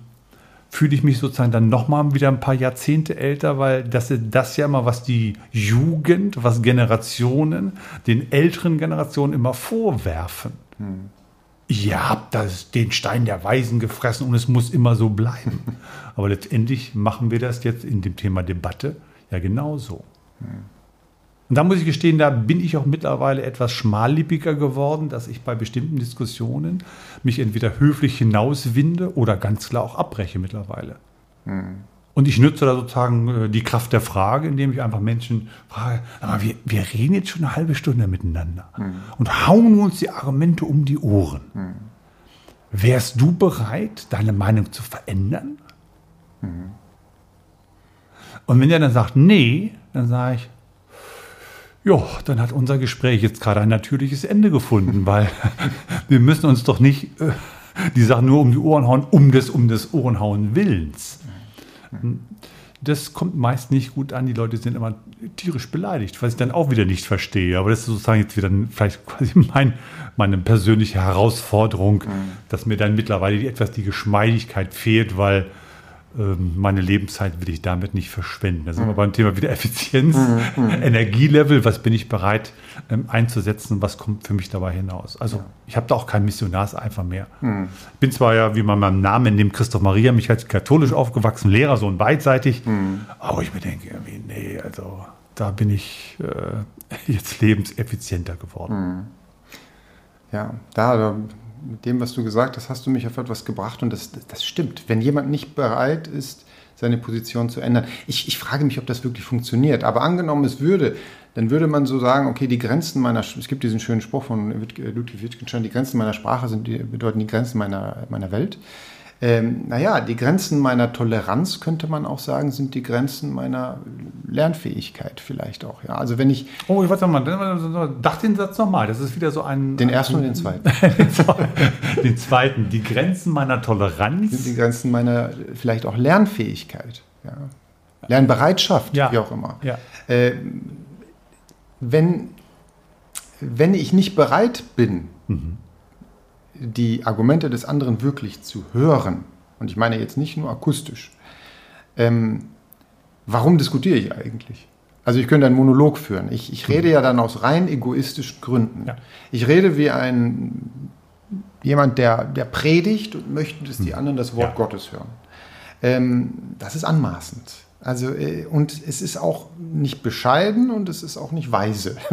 fühle ich mich sozusagen dann nochmal wieder ein paar Jahrzehnte älter, weil das ist das ja immer, was die Jugend, was Generationen den älteren Generationen immer vorwerfen. Hm. Ihr habt das, den Stein der Weisen gefressen und es muss immer so bleiben. Aber letztendlich machen wir das jetzt in dem Thema Debatte ja genauso. Hm. Und da muss ich gestehen, da bin ich auch mittlerweile etwas schmallippiger geworden, dass ich bei bestimmten Diskussionen mich entweder höflich hinauswinde oder ganz klar auch abbreche mittlerweile. Mhm. Und ich nutze da sozusagen äh, die Kraft der Frage, indem ich einfach Menschen frage, aber wir, wir reden jetzt schon eine halbe Stunde miteinander mhm. und hauen uns die Argumente um die Ohren. Mhm. Wärst du bereit, deine Meinung zu verändern? Mhm. Und wenn der dann sagt, nee, dann sage ich, ja, dann hat unser Gespräch jetzt gerade ein natürliches Ende gefunden, weil wir müssen uns doch nicht äh, die Sachen nur um die Ohren hauen, um des, um des Ohrenhauen Willens. Das kommt meist nicht gut an. Die Leute sind immer tierisch beleidigt, was ich dann auch wieder nicht verstehe. Aber das ist sozusagen jetzt wieder vielleicht quasi mein, meine persönliche Herausforderung, mhm. dass mir dann mittlerweile etwas die Geschmeidigkeit fehlt, weil meine Lebenszeit will ich damit nicht verschwenden. Da sind wir mhm. beim Thema wieder Effizienz, mhm. mhm. Energielevel, was bin ich bereit ähm, einzusetzen, was kommt für mich dabei hinaus. Also ja. ich habe da auch kein Missionarseifer mehr. Mhm. Ich bin zwar ja, wie man meinem Namen entnimmt, Christoph Maria, mich als katholisch aufgewachsen, Lehrer, so beidseitig, mhm. aber ich mir denke irgendwie, nee, also da bin ich äh, jetzt lebenseffizienter geworden.
Mhm. Ja, da, mit dem, was du gesagt hast, hast du mich auf etwas gebracht und das, das stimmt. Wenn jemand nicht bereit ist, seine Position zu ändern. Ich, ich frage mich, ob das wirklich funktioniert. Aber angenommen, es würde, dann würde man so sagen, okay, die Grenzen meiner, es gibt diesen schönen Spruch von Ludwig Wittgenstein, die Grenzen meiner Sprache sind die, bedeuten die Grenzen meiner, meiner Welt ähm, naja, die Grenzen meiner Toleranz, könnte man auch sagen, sind die Grenzen meiner Lernfähigkeit vielleicht auch. Ja. Also wenn ich...
Oh, ich warte mal, dach den Satz nochmal, das ist wieder so ein...
Den ersten und den zweiten.
den zweiten, die Grenzen meiner Toleranz.
Sind die Grenzen meiner vielleicht auch Lernfähigkeit. Ja. Lernbereitschaft, ja. wie auch immer. Ja. Äh, wenn, wenn ich nicht bereit bin, mhm die Argumente des anderen wirklich zu hören, und ich meine jetzt nicht nur akustisch, ähm, warum diskutiere ich eigentlich? Also ich könnte einen Monolog führen. Ich, ich rede ja dann aus rein egoistischen Gründen. Ja. Ich rede wie ein jemand, der, der predigt und möchte, dass die hm. anderen das Wort ja. Gottes hören. Ähm, das ist anmaßend. Also, äh, und es ist auch nicht bescheiden und es ist auch nicht weise.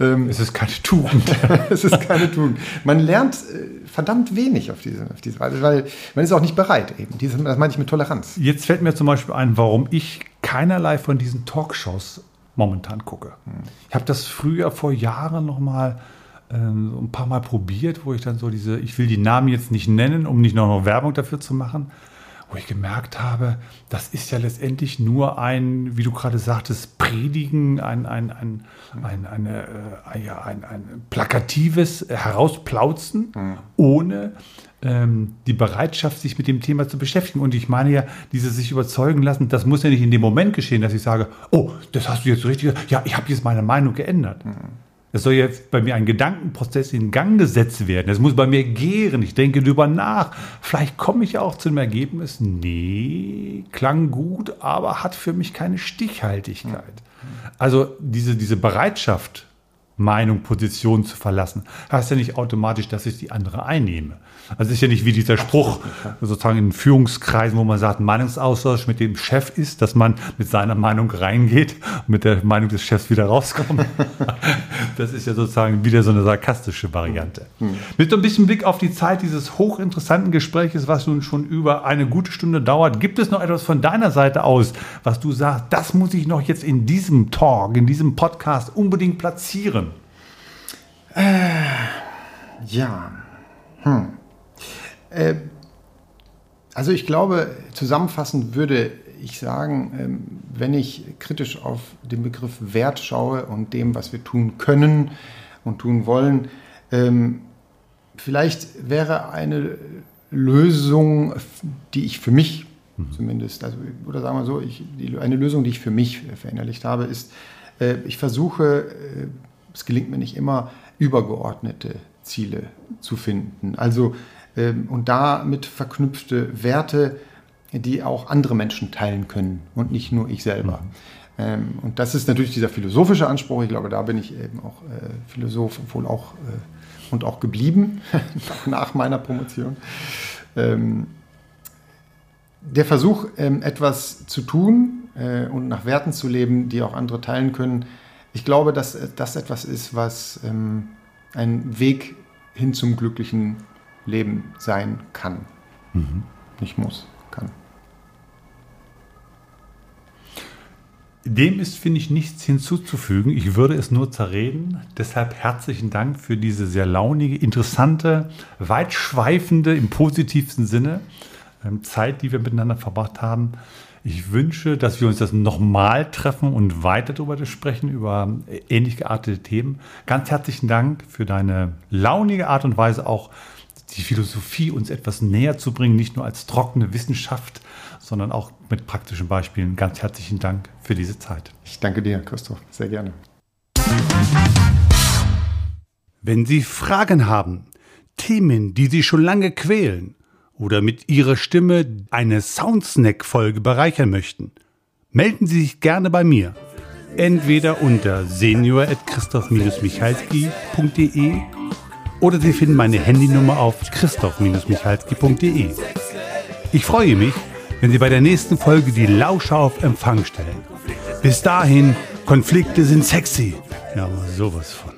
Ähm, es ist keine Tugend.
es ist keine Tugend. Man lernt äh, verdammt wenig auf diese, auf diese Weise, weil man ist auch nicht bereit eben. Das meine ich mit Toleranz.
Jetzt fällt mir zum Beispiel ein, warum ich keinerlei von diesen Talkshows momentan gucke. Hm. Ich habe das früher vor Jahren noch mal ähm, ein paar Mal probiert, wo ich dann so diese, ich will die Namen jetzt nicht nennen, um nicht noch Werbung dafür zu machen, wo ich gemerkt habe, das ist ja letztendlich nur ein, wie du gerade sagtest, Predigen, ein, ein, ein, ein, eine, äh, ja, ein, ein plakatives Herausplauzen, mhm. ohne ähm, die Bereitschaft, sich mit dem Thema zu beschäftigen. Und ich meine ja, dieses sich überzeugen lassen, das muss ja nicht in dem Moment geschehen, dass ich sage, oh, das hast du jetzt richtig, ja, ich habe jetzt meine Meinung geändert. Mhm. Es soll jetzt bei mir ein Gedankenprozess in Gang gesetzt werden. Es muss bei mir gären. Ich denke darüber nach. Vielleicht komme ich auch zu dem Ergebnis, nee, klang gut, aber hat für mich keine Stichhaltigkeit. Also diese, diese Bereitschaft, Meinung, Position zu verlassen, heißt ja nicht automatisch, dass ich die andere einnehme. Also es ist ja nicht wie dieser Spruch sozusagen in Führungskreisen, wo man sagt, Meinungsaustausch mit dem Chef ist, dass man mit seiner Meinung reingeht und mit der Meinung des Chefs wieder rauskommt. Das ist ja sozusagen wieder so eine sarkastische Variante. Mhm. Mit so ein bisschen Blick auf die Zeit dieses hochinteressanten Gespräches, was nun schon über eine gute Stunde dauert, gibt es noch etwas von deiner Seite aus, was du sagst, das muss ich noch jetzt in diesem Talk, in diesem Podcast unbedingt platzieren?
Äh, ja. Hm. Äh, also ich glaube, zusammenfassend würde ich sagen, ähm, wenn ich kritisch auf den Begriff Wert schaue und dem, was wir tun können und tun wollen, ähm, vielleicht wäre eine Lösung, die ich für mich mhm. zumindest, also, oder sagen wir so, ich, die, eine Lösung, die ich für mich verinnerlicht habe, ist, äh, ich versuche, äh, es gelingt mir nicht immer, übergeordnete Ziele zu finden. Also ähm, und damit verknüpfte Werte, die auch andere Menschen teilen können und nicht nur ich selber. Mhm. Ähm, und das ist natürlich dieser philosophische Anspruch. Ich glaube, da bin ich eben auch äh, Philosoph, wohl auch äh, und auch geblieben, nach meiner Promotion. Ähm, der Versuch, etwas zu tun äh, und nach Werten zu leben, die auch andere teilen können, ich glaube, dass das etwas ist, was ein Weg hin zum glücklichen Leben sein kann. Mhm. Nicht muss, kann.
Dem ist, finde ich, nichts hinzuzufügen. Ich würde es nur zerreden. Deshalb herzlichen Dank für diese sehr launige, interessante, weitschweifende, im positivsten Sinne ähm, Zeit, die wir miteinander verbracht haben. Ich wünsche, dass wir uns das nochmal treffen und weiter darüber sprechen, über ähnlich geartete Themen. Ganz herzlichen Dank für deine launige Art und Weise auch die Philosophie uns etwas näher zu bringen, nicht nur als trockene Wissenschaft, sondern auch mit praktischen Beispielen. Ganz herzlichen Dank für diese Zeit.
Ich danke dir, Christoph, sehr gerne.
Wenn Sie Fragen haben, Themen, die Sie schon lange quälen oder mit Ihrer Stimme eine Soundsnack-Folge bereichern möchten, melden Sie sich gerne bei mir. Entweder unter senior.christoph-michalski.de oder Sie finden meine Handynummer auf christoph-michalski.de. Ich freue mich, wenn Sie bei der nächsten Folge die Lauscher auf Empfang stellen. Bis dahin, Konflikte sind sexy. Ja, aber sowas von.